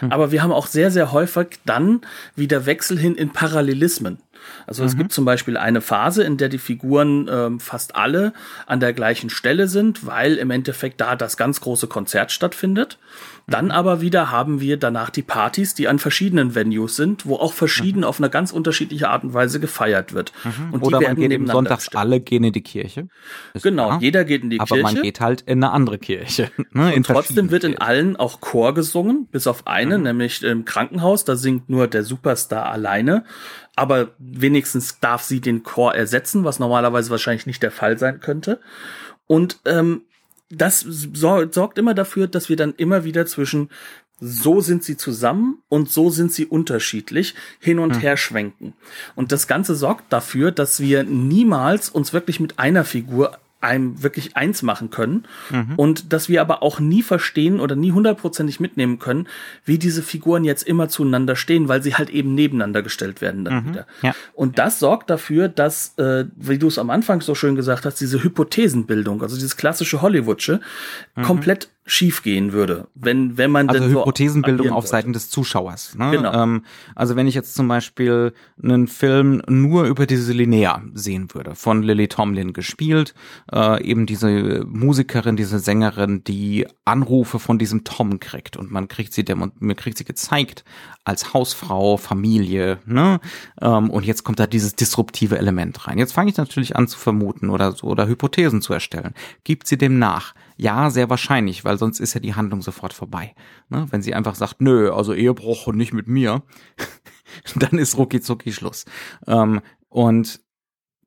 S2: Mhm. Aber wir haben auch sehr, sehr häufig dann wieder Wechsel hin in Parallelismen. Also mhm. es gibt zum Beispiel eine Phase, in der die Figuren ähm, fast alle an der gleichen Stelle sind, weil im Endeffekt da das ganz große Konzert stattfindet. Dann aber wieder haben wir danach die Partys, die an verschiedenen Venues sind, wo auch verschieden mhm. auf eine ganz unterschiedliche Art und Weise gefeiert wird.
S1: Mhm. Und Oder die man geht eben sonntags gestellt. alle gehen in die Kirche.
S2: genau, klar. jeder geht in die
S1: aber
S2: Kirche.
S1: Aber man geht halt in eine andere Kirche.
S2: Ne, und trotzdem wird in allen auch Chor gesungen, bis auf eine, mhm. nämlich im Krankenhaus. Da singt nur der Superstar alleine aber wenigstens darf sie den Chor ersetzen, was normalerweise wahrscheinlich nicht der Fall sein könnte. Und ähm, das sorgt immer dafür, dass wir dann immer wieder zwischen so sind sie zusammen und so sind sie unterschiedlich hin und hm. her schwenken. Und das Ganze sorgt dafür, dass wir niemals uns wirklich mit einer Figur einem wirklich eins machen können mhm. und dass wir aber auch nie verstehen oder nie hundertprozentig mitnehmen können, wie diese Figuren jetzt immer zueinander stehen, weil sie halt eben nebeneinander gestellt werden dann mhm. wieder. Ja. Und das sorgt dafür, dass, äh, wie du es am Anfang so schön gesagt hast, diese Hypothesenbildung, also dieses klassische Hollywoodsche, mhm. komplett schief gehen würde, wenn wenn man
S1: also Hypothesenbildung auf Seiten des Zuschauers. Ne? Genau. Ähm, also wenn ich jetzt zum Beispiel einen Film nur über diese Linnea sehen würde, von Lily Tomlin gespielt, äh, eben diese Musikerin, diese Sängerin, die Anrufe von diesem Tom kriegt und man kriegt sie mir kriegt sie gezeigt als Hausfrau, Familie, ne? Ähm, und jetzt kommt da dieses disruptive Element rein. Jetzt fange ich natürlich an zu vermuten oder so oder Hypothesen zu erstellen. Gibt sie dem nach? Ja, sehr wahrscheinlich, weil sonst ist ja die Handlung sofort vorbei. Ne? Wenn sie einfach sagt, nö, also Ehebruch und nicht mit mir, dann ist rucki zucki Schluss. Ähm, und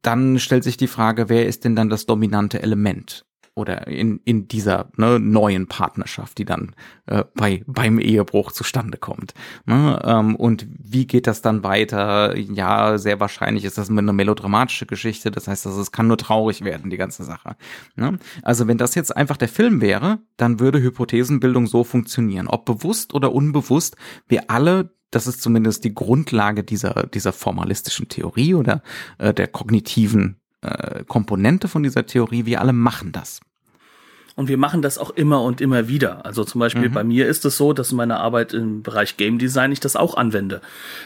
S1: dann stellt sich die Frage, wer ist denn dann das dominante Element? Oder in, in dieser ne, neuen Partnerschaft, die dann äh, bei, beim Ehebruch zustande kommt. Ne? Ähm, und wie geht das dann weiter? Ja, sehr wahrscheinlich ist das eine melodramatische Geschichte, das heißt, es kann nur traurig werden, die ganze Sache. Ne? Also wenn das jetzt einfach der Film wäre, dann würde Hypothesenbildung so funktionieren. Ob bewusst oder unbewusst, wir alle das ist zumindest die Grundlage dieser, dieser formalistischen Theorie oder äh, der kognitiven äh, Komponente von dieser Theorie. Wir alle machen das.
S2: Und wir machen das auch immer und immer wieder. Also zum Beispiel mhm. bei mir ist es so, dass in meiner Arbeit im Bereich Game Design ich das auch anwende.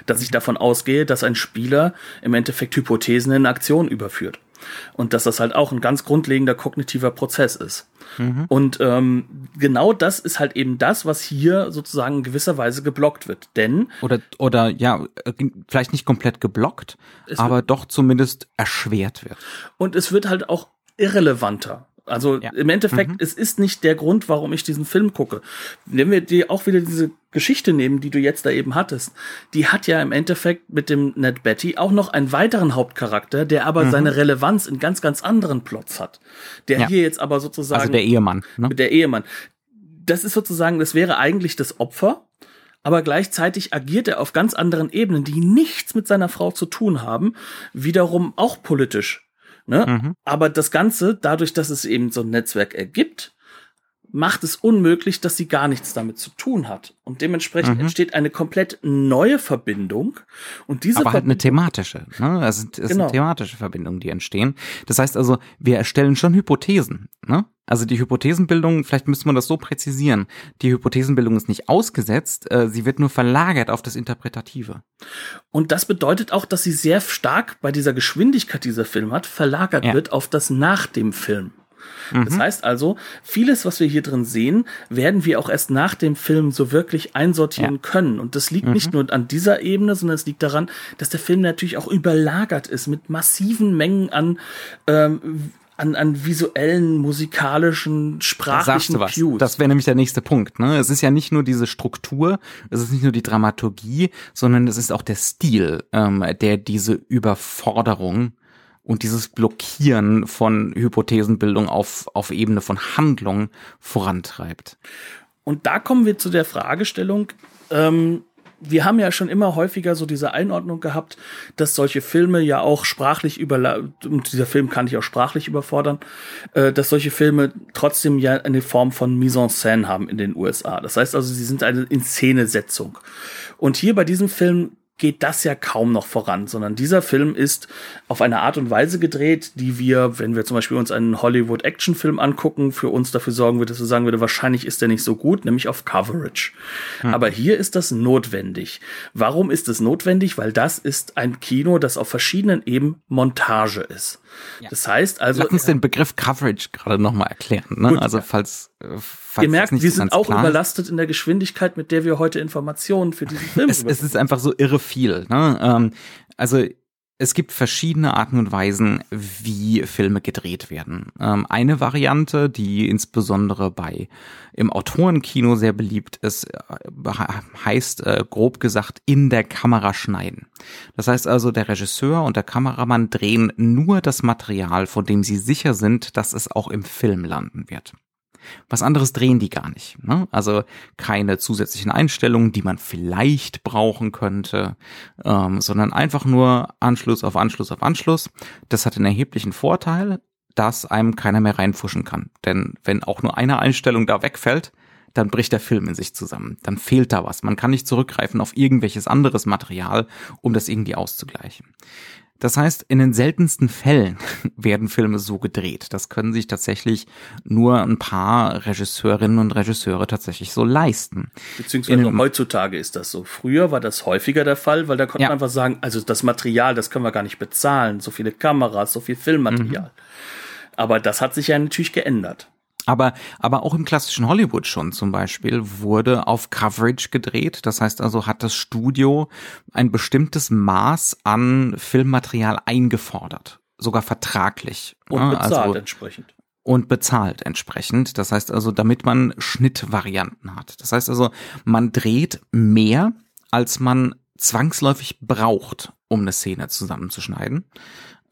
S2: Dass ich davon ausgehe, dass ein Spieler im Endeffekt Hypothesen in Aktion überführt. Und dass das halt auch ein ganz grundlegender kognitiver Prozess ist. Mhm. Und ähm, genau das ist halt eben das, was hier sozusagen in gewisser Weise geblockt wird. Denn.
S1: Oder, oder ja, äh, vielleicht nicht komplett geblockt, aber doch zumindest erschwert wird.
S2: Und es wird halt auch irrelevanter. Also ja. im Endeffekt, mhm. es ist nicht der Grund, warum ich diesen Film gucke. Wenn wir die auch wieder diese Geschichte nehmen, die du jetzt da eben hattest, die hat ja im Endeffekt mit dem Ned Betty auch noch einen weiteren Hauptcharakter, der aber mhm. seine Relevanz in ganz, ganz anderen Plots hat. Der ja. hier jetzt aber sozusagen. Also
S1: der Ehemann.
S2: Ne? Der Ehemann. Das ist sozusagen, das wäre eigentlich das Opfer, aber gleichzeitig agiert er auf ganz anderen Ebenen, die nichts mit seiner Frau zu tun haben, wiederum auch politisch. Ne? Mhm. Aber das Ganze, dadurch, dass es eben so ein Netzwerk ergibt, macht es unmöglich, dass sie gar nichts damit zu tun hat. Und dementsprechend mhm. entsteht eine komplett neue Verbindung. Und diese
S1: Aber halt eine thematische. Ne? Es sind, es genau. sind thematische Verbindungen, die entstehen. Das heißt also, wir erstellen schon Hypothesen. Ne? Also die Hypothesenbildung, vielleicht müsste man das so präzisieren. Die Hypothesenbildung ist nicht ausgesetzt, äh, sie wird nur verlagert auf das Interpretative.
S2: Und das bedeutet auch, dass sie sehr stark bei dieser Geschwindigkeit, die dieser Film hat, verlagert ja. wird auf das nach dem Film. Mhm. Das heißt also, vieles, was wir hier drin sehen, werden wir auch erst nach dem Film so wirklich einsortieren ja. können. Und das liegt mhm. nicht nur an dieser Ebene, sondern es liegt daran, dass der Film natürlich auch überlagert ist mit massiven Mengen an ähm, an, an visuellen, musikalischen, sprachlichen
S1: da Cues. Das wäre nämlich der nächste Punkt. Ne? Es ist ja nicht nur diese Struktur, es ist nicht nur die Dramaturgie, sondern es ist auch der Stil, ähm, der diese Überforderung und dieses Blockieren von Hypothesenbildung auf, auf Ebene von Handlung vorantreibt.
S2: Und da kommen wir zu der Fragestellung, ähm, wir haben ja schon immer häufiger so diese Einordnung gehabt, dass solche Filme ja auch sprachlich über und dieser Film kann ich auch sprachlich überfordern, äh, dass solche Filme trotzdem ja eine Form von Mise en scène haben in den USA. Das heißt also, sie sind eine Inszenesetzung. Und hier bei diesem Film geht das ja kaum noch voran, sondern dieser Film ist auf eine Art und Weise gedreht, die wir, wenn wir zum Beispiel uns einen Hollywood-Action-Film angucken, für uns dafür sorgen würde, dass wir sagen würde, wahrscheinlich ist der nicht so gut, nämlich auf Coverage. Hm. Aber hier ist das notwendig. Warum ist es notwendig? Weil das ist ein Kino, das auf verschiedenen Ebenen Montage ist. Ja. Das heißt also.
S1: Lass uns den Begriff Coverage gerade nochmal erklären. Ne? Gut, also falls,
S2: äh, falls Ihr merkt, wir sind auch überlastet in der Geschwindigkeit, mit der wir heute Informationen für diesen Film.
S1: es, es ist einfach so irre viel. Ne? Ähm, also es gibt verschiedene Arten und Weisen, wie Filme gedreht werden. Ähm, eine Variante, die insbesondere bei im Autorenkino sehr beliebt ist, äh, heißt äh, grob gesagt in der Kamera schneiden. Das heißt also, der Regisseur und der Kameramann drehen nur das Material, von dem sie sicher sind, dass es auch im Film landen wird. Was anderes drehen die gar nicht. Ne? Also keine zusätzlichen Einstellungen, die man vielleicht brauchen könnte, ähm, sondern einfach nur Anschluss auf Anschluss auf Anschluss. Das hat einen erheblichen Vorteil, dass einem keiner mehr reinfuschen kann. Denn wenn auch nur eine Einstellung da wegfällt, dann bricht der Film in sich zusammen. Dann fehlt da was. Man kann nicht zurückgreifen auf irgendwelches anderes Material, um das irgendwie auszugleichen. Das heißt, in den seltensten Fällen werden Filme so gedreht. Das können sich tatsächlich nur ein paar Regisseurinnen und Regisseure tatsächlich so leisten.
S2: Beziehungsweise in, heutzutage ist das so. Früher war das häufiger der Fall, weil da konnte ja. man einfach sagen, also das Material, das können wir gar nicht bezahlen. So viele Kameras, so viel Filmmaterial. Mhm. Aber das hat sich ja natürlich geändert.
S1: Aber, aber auch im klassischen Hollywood schon zum Beispiel wurde auf Coverage gedreht. Das heißt also, hat das Studio ein bestimmtes Maß an Filmmaterial eingefordert. Sogar vertraglich.
S2: Und
S1: ja,
S2: bezahlt also, entsprechend.
S1: Und bezahlt entsprechend. Das heißt also, damit man Schnittvarianten hat. Das heißt also, man dreht mehr, als man zwangsläufig braucht, um eine Szene zusammenzuschneiden.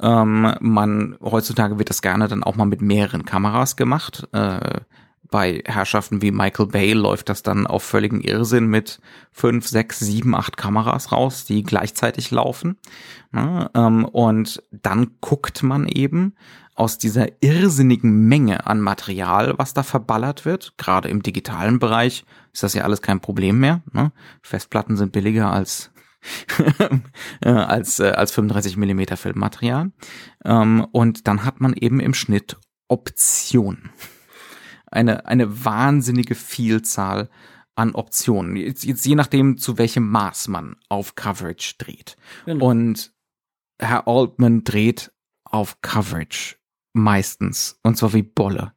S1: Ähm, man heutzutage wird das gerne dann auch mal mit mehreren Kameras gemacht. Äh, bei Herrschaften wie Michael Bay läuft das dann auf völligen Irrsinn mit fünf, sechs, sieben, acht Kameras raus, die gleichzeitig laufen. Ne? Ähm, und dann guckt man eben aus dieser irrsinnigen Menge an Material, was da verballert wird, gerade im digitalen Bereich, ist das ja alles kein Problem mehr. Ne? Festplatten sind billiger als als, äh, als 35 Millimeter Filmmaterial. Ähm, und dann hat man eben im Schnitt Optionen. Eine, eine wahnsinnige Vielzahl an Optionen. Jetzt, jetzt je nachdem, zu welchem Maß man auf Coverage dreht. Genau. Und Herr Altman dreht auf Coverage meistens. Und zwar wie Bolle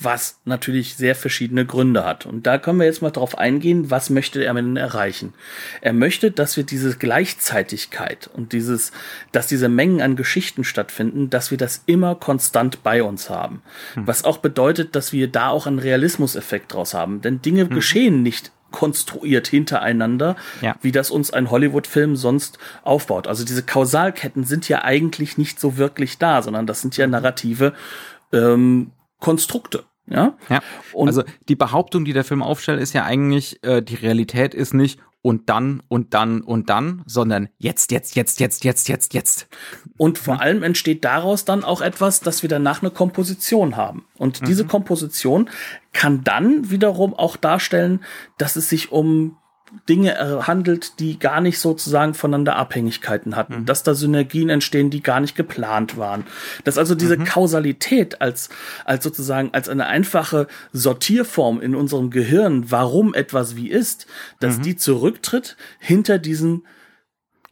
S2: was natürlich sehr verschiedene Gründe hat. Und da können wir jetzt mal drauf eingehen, was möchte er denn erreichen? Er möchte, dass wir diese Gleichzeitigkeit und dieses, dass diese Mengen an Geschichten stattfinden, dass wir das immer konstant bei uns haben. Hm. Was auch bedeutet, dass wir da auch einen Realismuseffekt draus haben. Denn Dinge hm. geschehen nicht konstruiert hintereinander, ja. wie das uns ein Hollywood-Film sonst aufbaut. Also diese Kausalketten sind ja eigentlich nicht so wirklich da, sondern das sind ja mhm. narrative ähm, Konstrukte. Ja?
S1: ja. Und also die Behauptung, die der Film aufstellt, ist ja eigentlich, äh, die Realität ist nicht und dann und dann und dann, sondern jetzt, jetzt, jetzt, jetzt, jetzt, jetzt, jetzt.
S2: Und vor allem entsteht daraus dann auch etwas, dass wir danach eine Komposition haben. Und diese mhm. Komposition kann dann wiederum auch darstellen, dass es sich um Dinge äh, handelt, die gar nicht sozusagen voneinander Abhängigkeiten hatten, mhm. dass da Synergien entstehen, die gar nicht geplant waren. Dass also diese mhm. Kausalität als, als sozusagen als eine einfache Sortierform in unserem Gehirn, warum etwas wie ist, dass mhm. die zurücktritt hinter diesen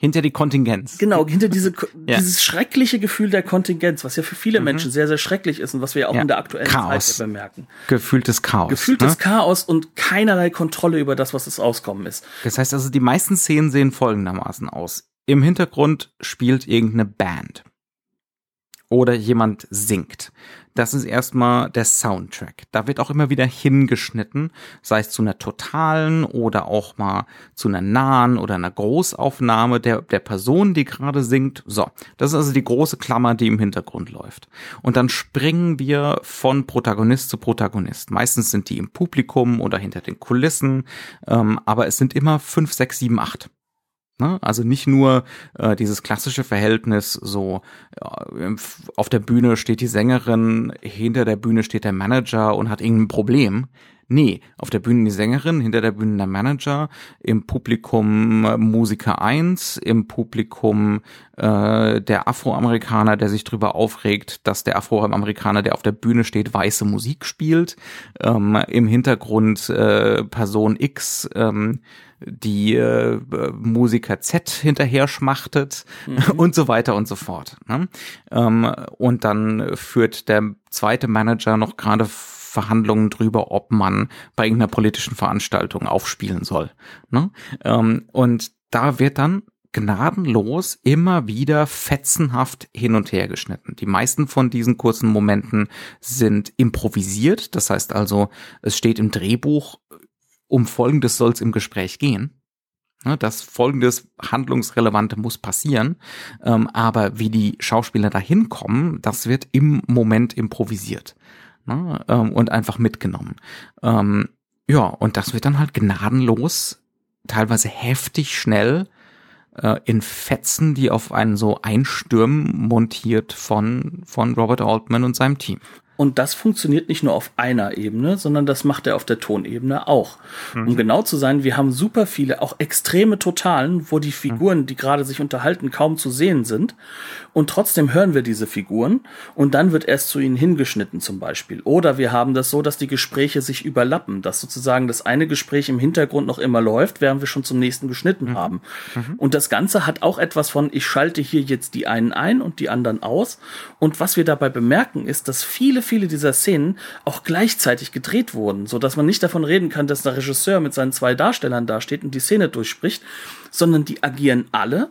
S1: hinter die Kontingenz.
S2: Genau, hinter diese, ja. dieses schreckliche Gefühl der Kontingenz, was ja für viele mhm. Menschen sehr, sehr schrecklich ist und was wir ja auch ja. in der aktuellen Chaos. Zeit bemerken.
S1: Gefühltes Chaos.
S2: Gefühltes ne? Chaos und keinerlei Kontrolle über das, was das Auskommen ist.
S1: Das heißt also, die meisten Szenen sehen folgendermaßen aus. Im Hintergrund spielt irgendeine Band. Oder jemand singt das ist erstmal der Soundtrack. Da wird auch immer wieder hingeschnitten, sei es zu einer totalen oder auch mal zu einer nahen oder einer Großaufnahme der, der Person, die gerade singt. So, das ist also die große Klammer, die im Hintergrund läuft. Und dann springen wir von Protagonist zu Protagonist. Meistens sind die im Publikum oder hinter den Kulissen, ähm, aber es sind immer fünf, sechs, sieben, acht. Ne? Also nicht nur äh, dieses klassische Verhältnis, so äh, auf der Bühne steht die Sängerin, hinter der Bühne steht der Manager und hat irgendein Problem. Nee, auf der Bühne die Sängerin, hinter der Bühne der Manager, im Publikum äh, Musiker 1, im Publikum äh, der Afroamerikaner, der sich drüber aufregt, dass der Afroamerikaner, der auf der Bühne steht, weiße Musik spielt, ähm, im Hintergrund äh, Person X, ähm, die äh, Musiker Z hinterher schmachtet mhm. und so weiter und so fort. Ne? Ähm, und dann führt der zweite Manager noch gerade Verhandlungen drüber, ob man bei irgendeiner politischen Veranstaltung aufspielen soll. Ne? Ähm, und da wird dann gnadenlos immer wieder fetzenhaft hin und her geschnitten. Die meisten von diesen kurzen Momenten sind improvisiert. Das heißt also, es steht im Drehbuch, um Folgendes soll es im Gespräch gehen. Ne, das folgendes Handlungsrelevante muss passieren, ähm, aber wie die Schauspieler da hinkommen, das wird im Moment improvisiert ne, ähm, und einfach mitgenommen. Ähm, ja, und das wird dann halt gnadenlos, teilweise heftig schnell äh, in Fetzen, die auf einen so einstürmen, montiert von, von Robert Altman und seinem Team.
S2: Und das funktioniert nicht nur auf einer Ebene, sondern das macht er auf der Tonebene auch. Mhm. Um genau zu sein, wir haben super viele, auch extreme Totalen, wo die Figuren, die gerade sich unterhalten, kaum zu sehen sind. Und trotzdem hören wir diese Figuren und dann wird erst zu ihnen hingeschnitten zum Beispiel. Oder wir haben das so, dass die Gespräche sich überlappen, dass sozusagen das eine Gespräch im Hintergrund noch immer läuft, während wir schon zum nächsten geschnitten mhm. haben. Mhm. Und das Ganze hat auch etwas von, ich schalte hier jetzt die einen ein und die anderen aus. Und was wir dabei bemerken, ist, dass viele viele dieser Szenen auch gleichzeitig gedreht wurden, so dass man nicht davon reden kann, dass der Regisseur mit seinen zwei Darstellern dasteht und die Szene durchspricht, sondern die agieren alle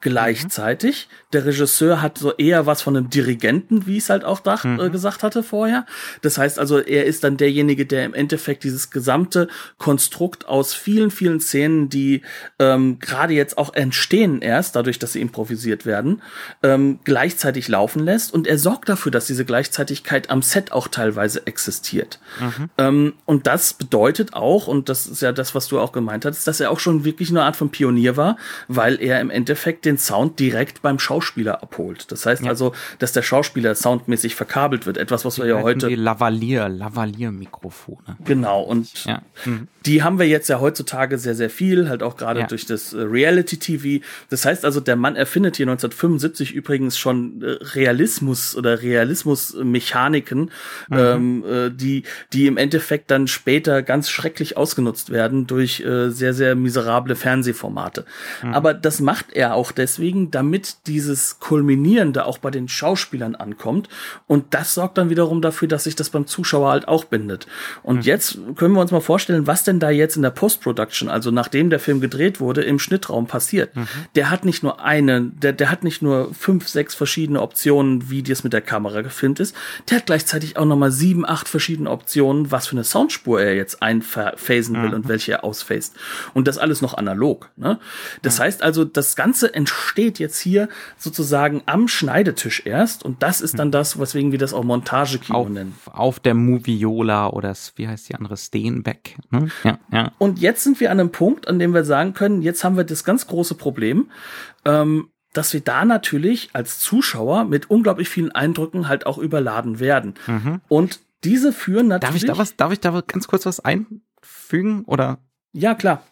S2: gleichzeitig. Mhm. Der Regisseur hat so eher was von einem Dirigenten, wie ich es halt auch dacht, mhm. äh, gesagt hatte vorher. Das heißt also, er ist dann derjenige, der im Endeffekt dieses gesamte Konstrukt aus vielen, vielen Szenen, die ähm, gerade jetzt auch entstehen erst, dadurch, dass sie improvisiert werden, ähm, gleichzeitig laufen lässt. Und er sorgt dafür, dass diese Gleichzeitigkeit am Set auch teilweise existiert. Mhm. Ähm, und das bedeutet auch, und das ist ja das, was du auch gemeint hast, dass er auch schon wirklich eine Art von Pionier war, weil er im Endeffekt den Sound direkt beim Schauspieler abholt. Das heißt ja. also, dass der Schauspieler soundmäßig verkabelt wird. Etwas, was wir ja heute.
S1: Die Lavalier, Lavalier-Mikrofone.
S2: Genau. Und ja. mhm. die haben wir jetzt ja heutzutage sehr, sehr viel, halt auch gerade ja. durch das äh, Reality-TV. Das heißt also, der Mann erfindet hier 1975 übrigens schon äh, Realismus oder Realismus-Mechaniken, mhm. ähm, äh, die, die im Endeffekt dann später ganz schrecklich ausgenutzt werden durch äh, sehr, sehr miserable Fernsehformate. Mhm. Aber das macht er auch deswegen, damit dieses Kulminierende auch bei den Schauspielern ankommt. Und das sorgt dann wiederum dafür, dass sich das beim Zuschauer halt auch bindet. Und mhm. jetzt können wir uns mal vorstellen, was denn da jetzt in der Post-Production, also nachdem der Film gedreht wurde, im Schnittraum passiert. Mhm. Der hat nicht nur eine, der, der hat nicht nur fünf, sechs verschiedene Optionen, wie das mit der Kamera gefilmt ist. Der hat gleichzeitig auch nochmal sieben, acht verschiedene Optionen, was für eine Soundspur er jetzt einphasen will mhm. und welche er ausphased. Und das alles noch analog. Ne? Das heißt also, das Ganze entsteht jetzt hier sozusagen am Schneidetisch erst und das ist dann das, weswegen wir das auch Montagekino
S1: auf,
S2: nennen.
S1: Auf der Moviola oder wie heißt die andere Steenbeck. Ne?
S2: Ja, ja. Und jetzt sind wir an einem Punkt, an dem wir sagen können, jetzt haben wir das ganz große Problem, ähm, dass wir da natürlich als Zuschauer mit unglaublich vielen Eindrücken halt auch überladen werden. Mhm. Und diese führen
S1: natürlich. Darf ich da was, darf ich da ganz kurz was einfügen oder?
S2: Ja, klar.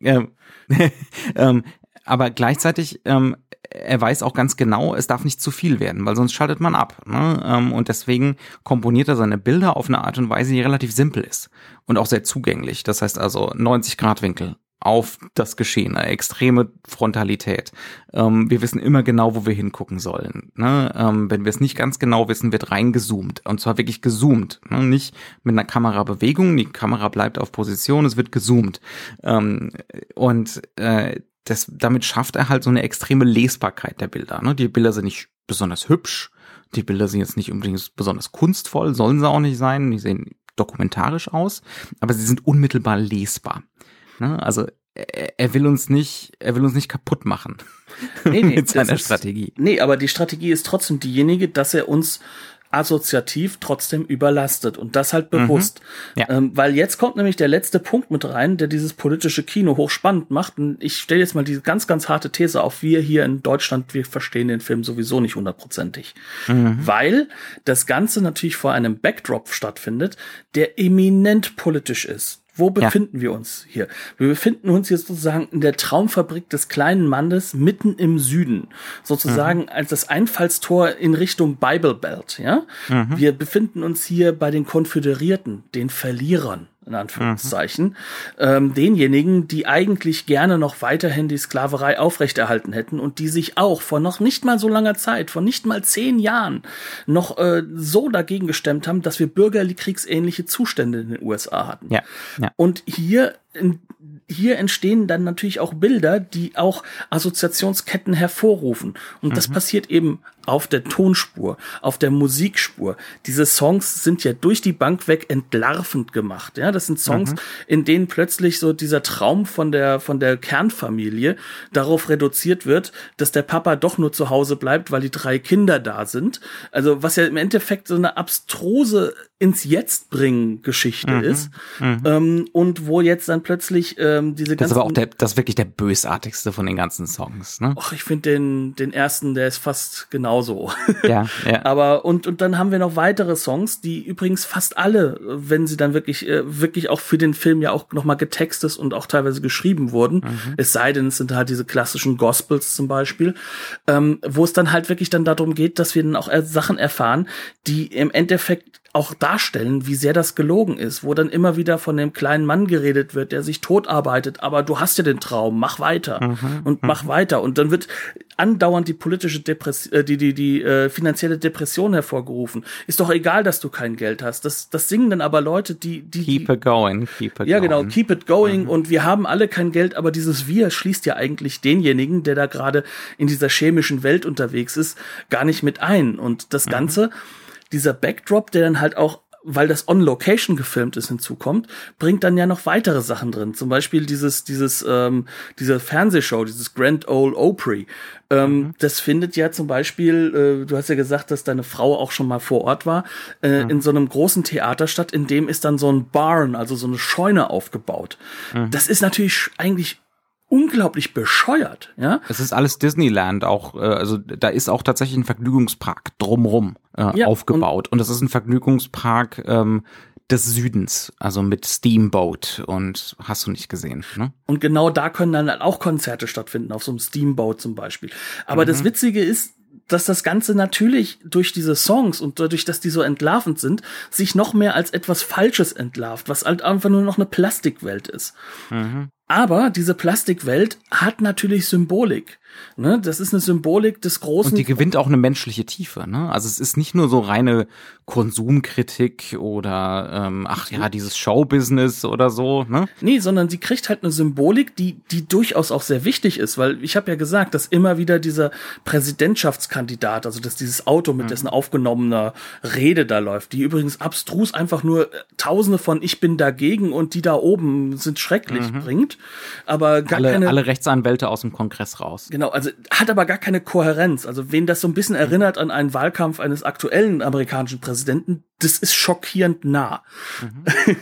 S1: Ähm, ähm, aber gleichzeitig, ähm, er weiß auch ganz genau, es darf nicht zu viel werden, weil sonst schaltet man ab. Ne? Ähm, und deswegen komponiert er seine Bilder auf eine Art und Weise, die relativ simpel ist und auch sehr zugänglich. Das heißt also 90 Grad Winkel auf das Geschehen, eine extreme Frontalität. Ähm, wir wissen immer genau, wo wir hingucken sollen. Ne? Ähm, wenn wir es nicht ganz genau wissen, wird reingezoomt. Und zwar wirklich gezoomt. Ne? Nicht mit einer Kamerabewegung, die Kamera bleibt auf Position, es wird gezoomt. Ähm, und äh, das, damit schafft er halt so eine extreme Lesbarkeit der Bilder. Ne? Die Bilder sind nicht besonders hübsch, die Bilder sind jetzt nicht unbedingt besonders kunstvoll, sollen sie auch nicht sein, die sehen dokumentarisch aus, aber sie sind unmittelbar lesbar. Ne? Also er, er will uns nicht, er will uns nicht kaputt machen
S2: nee, nee, mit seiner ist, Strategie. Nee, aber die Strategie ist trotzdem diejenige, dass er uns assoziativ trotzdem überlastet und das halt bewusst.
S1: Mhm. Ja.
S2: Ähm, weil jetzt kommt nämlich der letzte Punkt mit rein, der dieses politische Kino hochspannend macht. Und ich stelle jetzt mal diese ganz, ganz harte These auf. Wir hier in Deutschland, wir verstehen den Film sowieso nicht hundertprozentig. Mhm. Weil das Ganze natürlich vor einem Backdrop stattfindet, der eminent politisch ist. Wo befinden ja. wir uns hier? Wir befinden uns hier sozusagen in der Traumfabrik des kleinen Mannes mitten im Süden. Sozusagen mhm. als das Einfallstor in Richtung Bible Belt, ja? Mhm. Wir befinden uns hier bei den Konföderierten, den Verlierern in Anführungszeichen, mhm. ähm, denjenigen, die eigentlich gerne noch weiterhin die Sklaverei aufrechterhalten hätten und die sich auch vor noch nicht mal so langer Zeit, vor nicht mal zehn Jahren, noch äh, so dagegen gestemmt haben, dass wir bürgerkriegsähnliche Zustände in den USA hatten.
S1: Ja, ja.
S2: Und hier in hier entstehen dann natürlich auch Bilder, die auch Assoziationsketten hervorrufen. Und mhm. das passiert eben auf der Tonspur, auf der Musikspur. Diese Songs sind ja durch die Bank weg entlarvend gemacht. Ja, das sind Songs, mhm. in denen plötzlich so dieser Traum von der, von der Kernfamilie darauf reduziert wird, dass der Papa doch nur zu Hause bleibt, weil die drei Kinder da sind. Also, was ja im Endeffekt so eine abstruse ins Jetzt bringen Geschichte mhm. ist. Mhm. Ähm, und wo jetzt dann plötzlich ähm, diese ganzen.
S1: Das ist aber auch der, das ist wirklich der bösartigste von den ganzen Songs, ne?
S2: Ach, ich finde den, den ersten, der ist fast genauso.
S1: Ja, ja.
S2: aber, und, und dann haben wir noch weitere Songs, die übrigens fast alle, wenn sie dann wirklich, äh, wirklich auch für den Film ja auch nochmal getextet und auch teilweise geschrieben wurden. Mhm. Es sei denn, es sind halt diese klassischen Gospels zum Beispiel, ähm, wo es dann halt wirklich dann darum geht, dass wir dann auch Sachen erfahren, die im Endeffekt auch darstellen, wie sehr das gelogen ist, wo dann immer wieder von dem kleinen Mann geredet wird, der sich totarbeitet, aber du hast ja den Traum, mach weiter mhm, und mach mhm. weiter und dann wird andauernd die politische Depression, äh, die die die äh, finanzielle Depression hervorgerufen. Ist doch egal, dass du kein Geld hast. Das das singen dann aber Leute, die die
S1: keep it going, keep it
S2: ja genau, keep it going mhm. und wir haben alle kein Geld, aber dieses wir schließt ja eigentlich denjenigen, der da gerade in dieser chemischen Welt unterwegs ist, gar nicht mit ein und das mhm. Ganze dieser Backdrop, der dann halt auch weil das on Location gefilmt ist, hinzukommt, bringt dann ja noch weitere Sachen drin. Zum Beispiel dieses, dieses, ähm, diese Fernsehshow, dieses Grand Ole Opry. Ähm, mhm. Das findet ja zum Beispiel, äh, du hast ja gesagt, dass deine Frau auch schon mal vor Ort war, äh, mhm. in so einem großen Theater statt, in dem ist dann so ein Barn, also so eine Scheune aufgebaut. Mhm. Das ist natürlich eigentlich unglaublich bescheuert, ja.
S1: Es ist alles Disneyland auch, äh, also da ist auch tatsächlich ein Vergnügungspark drumrum äh, ja, aufgebaut und, und das ist ein Vergnügungspark ähm, des Südens, also mit Steamboat und hast du nicht gesehen. Ne?
S2: Und genau da können dann auch Konzerte stattfinden, auf so einem Steamboat zum Beispiel. Aber mhm. das Witzige ist, dass das Ganze natürlich durch diese Songs und dadurch, dass die so entlarvend sind, sich noch mehr als etwas Falsches entlarvt, was halt einfach nur noch eine Plastikwelt ist. Mhm. Aber diese Plastikwelt hat natürlich Symbolik. Ne? Das ist eine Symbolik des großen.
S1: Und die gewinnt auch eine menschliche Tiefe. Ne? Also es ist nicht nur so reine Konsumkritik oder ähm, ach ja, dieses Showbusiness oder so. Ne?
S2: Nee, sondern sie kriegt halt eine Symbolik, die, die durchaus auch sehr wichtig ist, weil ich habe ja gesagt, dass immer wieder dieser Präsidentschaftskandidat, also dass dieses Auto mit mhm. dessen aufgenommener Rede da läuft, die übrigens abstrus einfach nur äh, Tausende von Ich bin dagegen und die da oben sind schrecklich mhm. bringt. Aber gar
S1: alle,
S2: keine.
S1: Alle Rechtsanwälte aus dem Kongress raus.
S2: Genau, also hat aber gar keine Kohärenz. Also wen das so ein bisschen erinnert an einen Wahlkampf eines aktuellen amerikanischen Präsidenten, das ist schockierend nah.
S1: Mhm.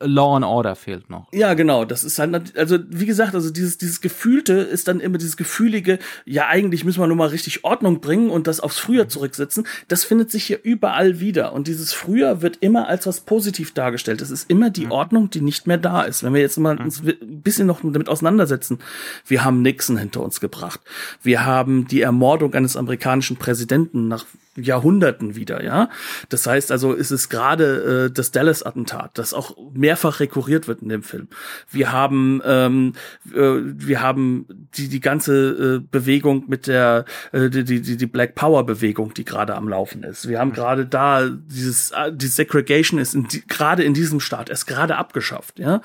S1: Law and Order fehlt noch.
S2: Ja, genau. Das ist halt, also wie gesagt, also dieses, dieses Gefühlte ist dann immer dieses Gefühlige, ja, eigentlich müssen wir nur mal richtig Ordnung bringen und das aufs Früher zurücksetzen. Das findet sich hier überall wieder. Und dieses Früher wird immer als was positiv dargestellt. Es ist immer die mhm. Ordnung, die nicht mehr da ist. Wenn wir jetzt mal uns ein bisschen noch damit auseinandersetzen. Wir haben Nixon hinter uns gebracht. Wir haben die Ermordung eines amerikanischen Präsidenten nach Jahrhunderten wieder, ja. Das heißt also, ist es gerade äh, das Dallas-Attentat, das auch mehrfach rekurriert wird in dem Film. Wir haben, ähm, äh, wir haben die die ganze äh, Bewegung mit der äh, die die die Black Power Bewegung, die gerade am Laufen ist. Wir haben gerade da dieses äh, die Segregation ist in die, gerade in diesem Staat erst gerade abgeschafft, ja.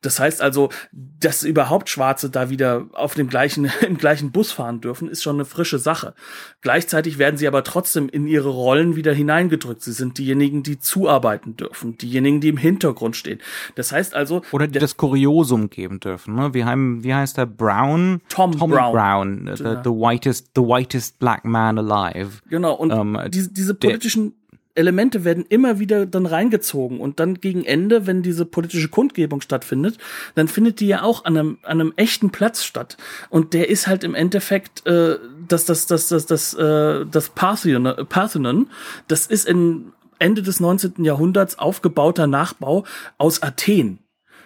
S2: Das heißt also, dass überhaupt Schwarze da wieder auf dem gleichen im gleichen Bus fahren dürfen, ist schon eine frische Sache. Gleichzeitig werden sie aber trotzdem in ihre Rollen wieder hineingedrückt. Sie sind diejenigen, die zuarbeiten dürfen, diejenigen, die im Hintergrund stehen. Das heißt also.
S1: Oder die das Kuriosum geben dürfen. Ne? Wie, haben, wie heißt der Brown?
S2: Tom, Tom Brown.
S1: Brown the, the, whitest, the whitest black man alive.
S2: Genau. Und ähm, diese, diese politischen Elemente werden immer wieder dann reingezogen und dann gegen Ende, wenn diese politische Kundgebung stattfindet, dann findet die ja auch an einem, an einem echten Platz statt und der ist halt im Endeffekt äh, das das das das das äh, das Parthenon, Parthenon das ist in Ende des 19. Jahrhunderts aufgebauter Nachbau aus Athen.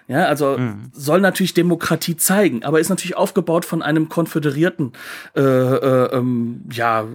S2: Ja, also mhm. soll natürlich Demokratie zeigen, aber ist natürlich aufgebaut von einem konföderierten, äh, äh, ähm, ja,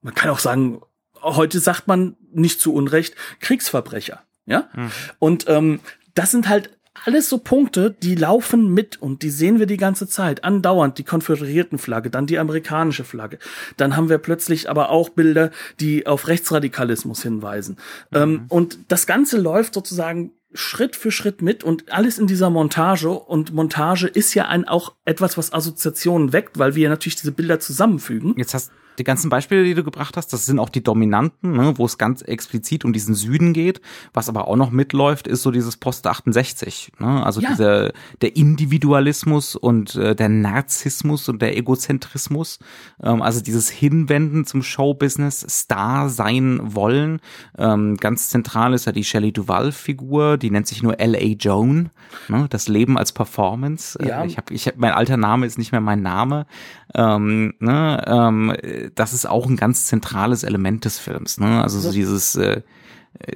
S2: man kann auch sagen, heute sagt man nicht zu Unrecht Kriegsverbrecher. Ja, mhm. und ähm, das sind halt alles so Punkte, die laufen mit und die sehen wir die ganze Zeit. Andauernd die konföderierten Flagge, dann die amerikanische Flagge. Dann haben wir plötzlich aber auch Bilder, die auf Rechtsradikalismus hinweisen. Mhm. Ähm, und das Ganze läuft sozusagen Schritt für Schritt mit und alles in dieser Montage. Und Montage ist ja ein, auch etwas, was Assoziationen weckt, weil wir natürlich diese Bilder zusammenfügen.
S1: Jetzt hast die ganzen Beispiele, die du gebracht hast, das sind auch die dominanten, ne, wo es ganz explizit um diesen Süden geht. Was aber auch noch mitläuft, ist so dieses Post 68. Ne? Also ja. dieser der Individualismus und äh, der Narzissmus und der Egozentrismus. Ähm, also dieses Hinwenden zum Showbusiness, Star sein wollen. Ähm, ganz zentral ist ja die Shelley Duval-Figur, die nennt sich nur L.A. Joan. Ne? Das Leben als Performance. Äh, ja. Äh, ich hab, ich hab, mein alter Name ist nicht mehr mein Name. Ähm, ne? ähm, das ist auch ein ganz zentrales Element des Films. Ne? Also so dieses, äh,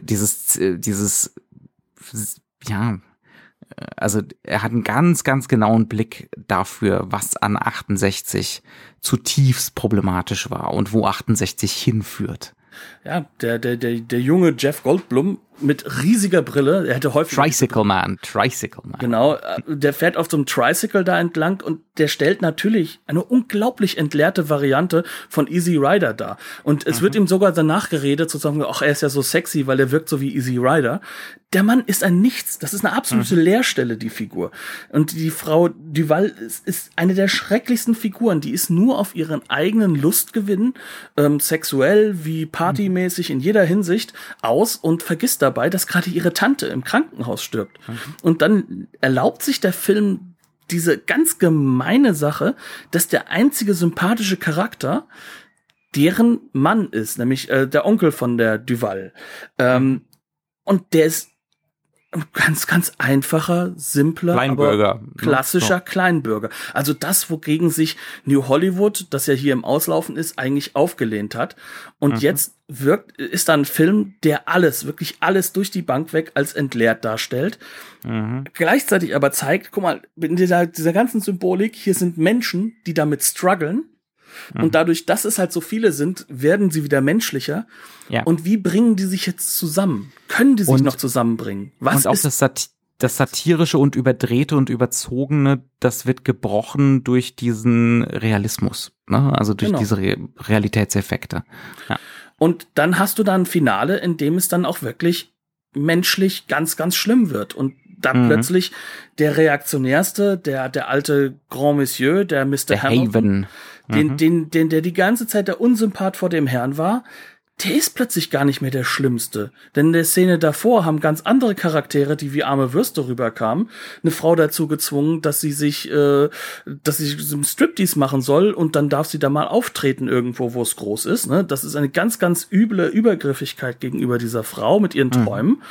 S1: dieses, äh, dieses, ja, also er hat einen ganz, ganz genauen Blick dafür, was an 68 zutiefst problematisch war und wo 68 hinführt.
S2: Ja, der, der, der, der junge Jeff Goldblum mit riesiger Brille. Er hätte häufig.
S1: Tricycle Man, Tricycle Man.
S2: Genau, äh, der fährt auf so einem Tricycle da entlang und der stellt natürlich eine unglaublich entleerte Variante von Easy Rider dar. Und es mhm. wird ihm sogar danach geredet, sozusagen, ach, er ist ja so sexy, weil er wirkt so wie Easy Rider. Der Mann ist ein Nichts. Das ist eine absolute mhm. Leerstelle, die Figur. Und die Frau Duval ist, ist eine der schrecklichsten Figuren. Die ist nur auf ihren eigenen Lustgewinn, ähm, sexuell wie partymäßig in jeder Hinsicht aus und vergisst dabei, dass gerade ihre Tante im Krankenhaus stirbt. Mhm. Und dann erlaubt sich der Film diese ganz gemeine Sache, dass der einzige sympathische Charakter deren Mann ist, nämlich äh, der Onkel von der Duval. Ähm, und der ist ganz, ganz einfacher, simpler,
S1: Kleinbürger, aber
S2: ne? klassischer ja. Kleinbürger. Also das, wogegen sich New Hollywood, das ja hier im Auslaufen ist, eigentlich aufgelehnt hat. Und mhm. jetzt wirkt, ist da ein Film, der alles, wirklich alles durch die Bank weg als entleert darstellt. Mhm. Gleichzeitig aber zeigt, guck mal, in dieser, dieser ganzen Symbolik, hier sind Menschen, die damit strugglen Mhm. Und dadurch, dass es halt so viele sind, werden sie wieder menschlicher. Ja. Und wie bringen die sich jetzt zusammen? Können die sich und, noch zusammenbringen?
S1: Was und auch ist das, Sat das satirische und überdrehte und überzogene, das wird gebrochen durch diesen Realismus, ne? also durch genau. diese Re Realitätseffekte. Ja.
S2: Und dann hast du da ein Finale, in dem es dann auch wirklich menschlich ganz, ganz schlimm wird. Und dann mhm. plötzlich der Reaktionärste, der, der alte Grand Monsieur, der Mr.
S1: Der Hamilton,
S2: Haven. Den, mhm. den, den, der die ganze Zeit der Unsympath vor dem Herrn war, der ist plötzlich gar nicht mehr der Schlimmste. Denn in der Szene davor haben ganz andere Charaktere, die wie arme Würste rüberkamen, eine Frau dazu gezwungen, dass sie sich, äh, dass sie so Striptease machen soll und dann darf sie da mal auftreten irgendwo, wo es groß ist. Ne? Das ist eine ganz, ganz üble Übergriffigkeit gegenüber dieser Frau mit ihren mhm. Träumen. Mhm.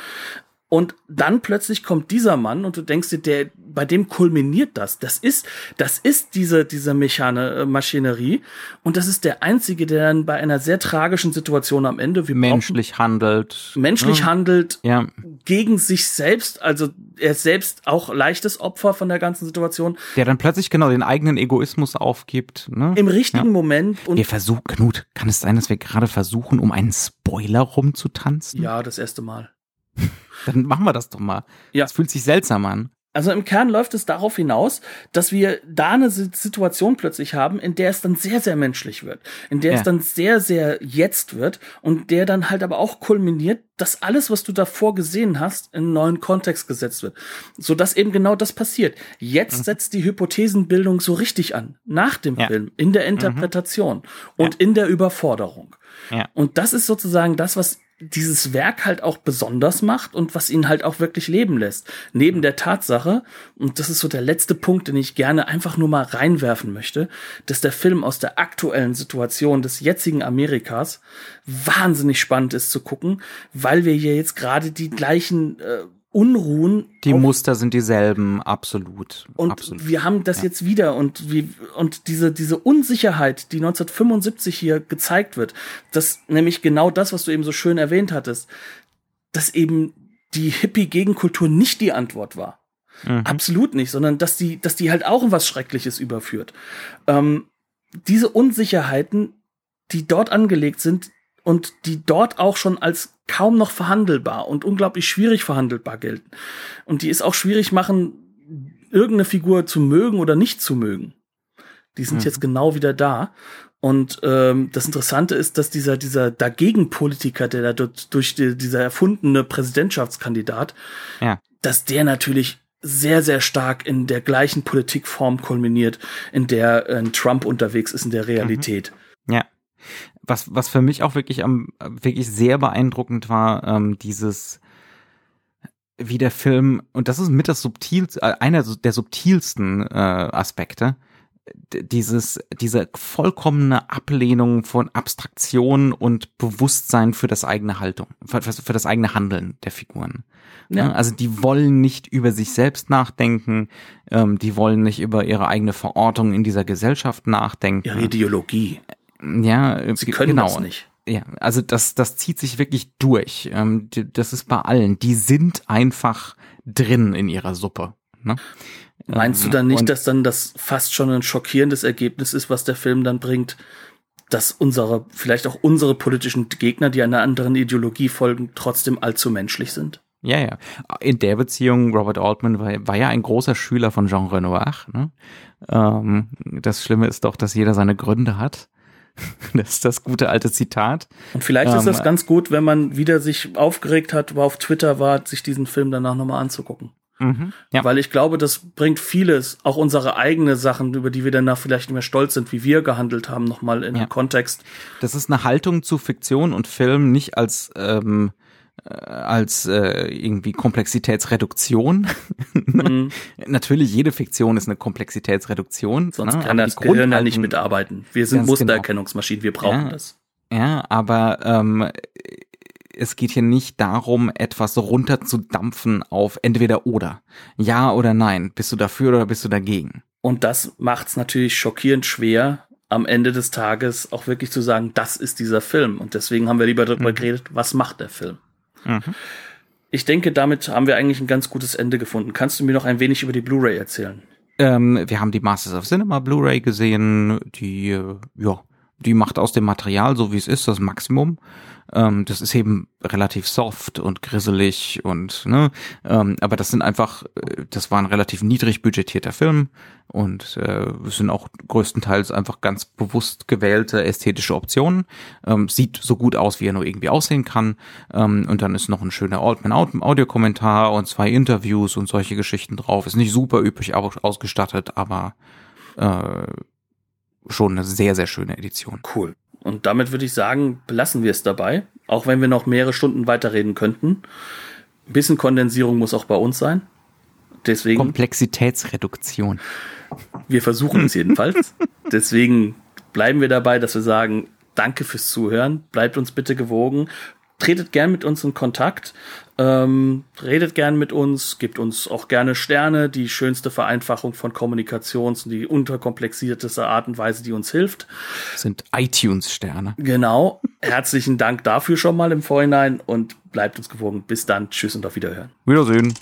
S2: Und dann plötzlich kommt dieser Mann und du denkst dir, der, bei dem kulminiert das. Das ist, das ist diese, diese Mechane, äh, Maschinerie. Und das ist der einzige, der dann bei einer sehr tragischen Situation am Ende,
S1: wie menschlich handelt.
S2: Menschlich ja. handelt, ja. gegen sich selbst. Also, er ist selbst auch leichtes Opfer von der ganzen Situation.
S1: Der dann plötzlich genau den eigenen Egoismus aufgibt, ne?
S2: Im richtigen ja. Moment.
S1: Und Wir versuchen, Knut, kann es sein, dass wir gerade versuchen, um einen Spoiler rumzutanzen?
S2: Ja, das erste Mal.
S1: Dann machen wir das doch mal. Ja. Das fühlt sich seltsam an.
S2: Also im Kern läuft es darauf hinaus, dass wir da eine Situation plötzlich haben, in der es dann sehr, sehr menschlich wird, in der ja. es dann sehr, sehr jetzt wird und der dann halt aber auch kulminiert, dass alles, was du davor gesehen hast, in einen neuen Kontext gesetzt wird, so dass eben genau das passiert. Jetzt mhm. setzt die Hypothesenbildung so richtig an, nach dem ja. Film, in der Interpretation mhm. und ja. in der Überforderung. Und das ist sozusagen das, was dieses Werk halt auch besonders macht und was ihn halt auch wirklich leben lässt. Neben der Tatsache, und das ist so der letzte Punkt, den ich gerne einfach nur mal reinwerfen möchte, dass der Film aus der aktuellen Situation des jetzigen Amerikas wahnsinnig spannend ist zu gucken, weil wir hier jetzt gerade die gleichen äh, Unruhen.
S1: Die Muster sind dieselben, absolut.
S2: Und
S1: absolut.
S2: wir haben das ja. jetzt wieder und wie, und diese, diese Unsicherheit, die 1975 hier gezeigt wird, dass nämlich genau das, was du eben so schön erwähnt hattest, dass eben die Hippie-Gegenkultur nicht die Antwort war. Mhm. Absolut nicht, sondern dass die, dass die halt auch in was Schreckliches überführt. Ähm, diese Unsicherheiten, die dort angelegt sind, und die dort auch schon als kaum noch verhandelbar und unglaublich schwierig verhandelbar gelten. Und die es auch schwierig machen, irgendeine Figur zu mögen oder nicht zu mögen. Die sind mhm. jetzt genau wieder da. Und ähm, das Interessante ist, dass dieser dieser Dagegen-Politiker, der da dort durch die, dieser erfundene Präsidentschaftskandidat, ja. dass der natürlich sehr, sehr stark in der gleichen Politikform kulminiert, in der äh, Trump unterwegs ist in der Realität.
S1: Mhm. Ja was, was für mich auch wirklich am, wirklich sehr beeindruckend war, ähm, dieses, wie der Film, und das ist mit das subtilste, äh, einer der subtilsten äh, Aspekte, dieses, diese vollkommene Ablehnung von Abstraktion und Bewusstsein für das eigene Haltung, für, für das eigene Handeln der Figuren. Ja. Also die wollen nicht über sich selbst nachdenken, ähm, die wollen nicht über ihre eigene Verortung in dieser Gesellschaft nachdenken.
S2: Ihre Ideologie.
S1: Ja,
S2: sie können genau. das nicht.
S1: Ja, also das, das zieht sich wirklich durch. Ähm, das ist bei allen. Die sind einfach drin in ihrer Suppe. Ne?
S2: Meinst du dann nicht, Und dass dann das fast schon ein schockierendes Ergebnis ist, was der Film dann bringt, dass unsere, vielleicht auch unsere politischen Gegner, die einer anderen Ideologie folgen, trotzdem allzu menschlich sind?
S1: Ja, ja. In der Beziehung, Robert Altman war, war ja ein großer Schüler von Jean Renoir. Ne? Ähm, das Schlimme ist doch, dass jeder seine Gründe hat. Das ist das gute alte Zitat.
S2: Und vielleicht ähm, ist das ganz gut, wenn man wieder sich aufgeregt hat, wo auf Twitter war, sich diesen Film danach nochmal anzugucken. Mhm, ja. Weil ich glaube, das bringt vieles, auch unsere eigene Sachen, über die wir danach vielleicht nicht mehr stolz sind, wie wir gehandelt haben, nochmal in ja. den Kontext.
S1: Das ist eine Haltung zu Fiktion und Film nicht als ähm, äh, als äh, irgendwie Komplexitätsreduktion. Mhm. Natürlich, jede Fiktion ist eine Komplexitätsreduktion.
S2: Sonst ne? kann das Gehirn ja nicht mitarbeiten. Wir sind genau. Mustererkennungsmaschinen, wir brauchen
S1: ja,
S2: das.
S1: Ja, aber ähm, es geht hier nicht darum, etwas runterzudampfen auf entweder oder. Ja oder nein. Bist du dafür oder bist du dagegen?
S2: Und das macht es natürlich schockierend schwer, am Ende des Tages auch wirklich zu sagen, das ist dieser Film. Und deswegen haben wir lieber darüber mhm. geredet, was macht der Film? Mhm. Ich denke, damit haben wir eigentlich ein ganz gutes Ende gefunden. Kannst du mir noch ein wenig über die Blu-ray erzählen?
S1: Ähm, wir haben die Masters of Cinema Blu-ray gesehen, die, äh, ja, die macht aus dem Material, so wie es ist, das Maximum. Ähm, das ist eben relativ soft und grisselig und ne, ähm, aber das sind einfach, äh, das war ein relativ niedrig budgetierter Film und äh, es sind auch größtenteils einfach ganz bewusst gewählte ästhetische Optionen. Ähm, sieht so gut aus, wie er nur irgendwie aussehen kann. Ähm, und dann ist noch ein schöner Altman-Audiokommentar und zwei Interviews und solche Geschichten drauf. Ist nicht super üppig ausgestattet, aber äh, schon eine sehr, sehr schöne Edition.
S2: Cool. Und damit würde ich sagen, belassen wir es dabei, auch wenn wir noch mehrere Stunden weiterreden könnten. Ein bisschen Kondensierung muss auch bei uns sein. Deswegen.
S1: Komplexitätsreduktion.
S2: Wir versuchen es jedenfalls. Deswegen bleiben wir dabei, dass wir sagen, danke fürs Zuhören. Bleibt uns bitte gewogen tretet gern mit uns in Kontakt, ähm, redet gern mit uns, gebt uns auch gerne Sterne, die schönste Vereinfachung von Kommunikations- und die unterkomplexierteste Art und Weise, die uns hilft.
S1: Sind iTunes-Sterne.
S2: Genau. Herzlichen Dank dafür schon mal im Vorhinein und bleibt uns gewogen. Bis dann. Tschüss und auf Wiederhören.
S1: Wiedersehen.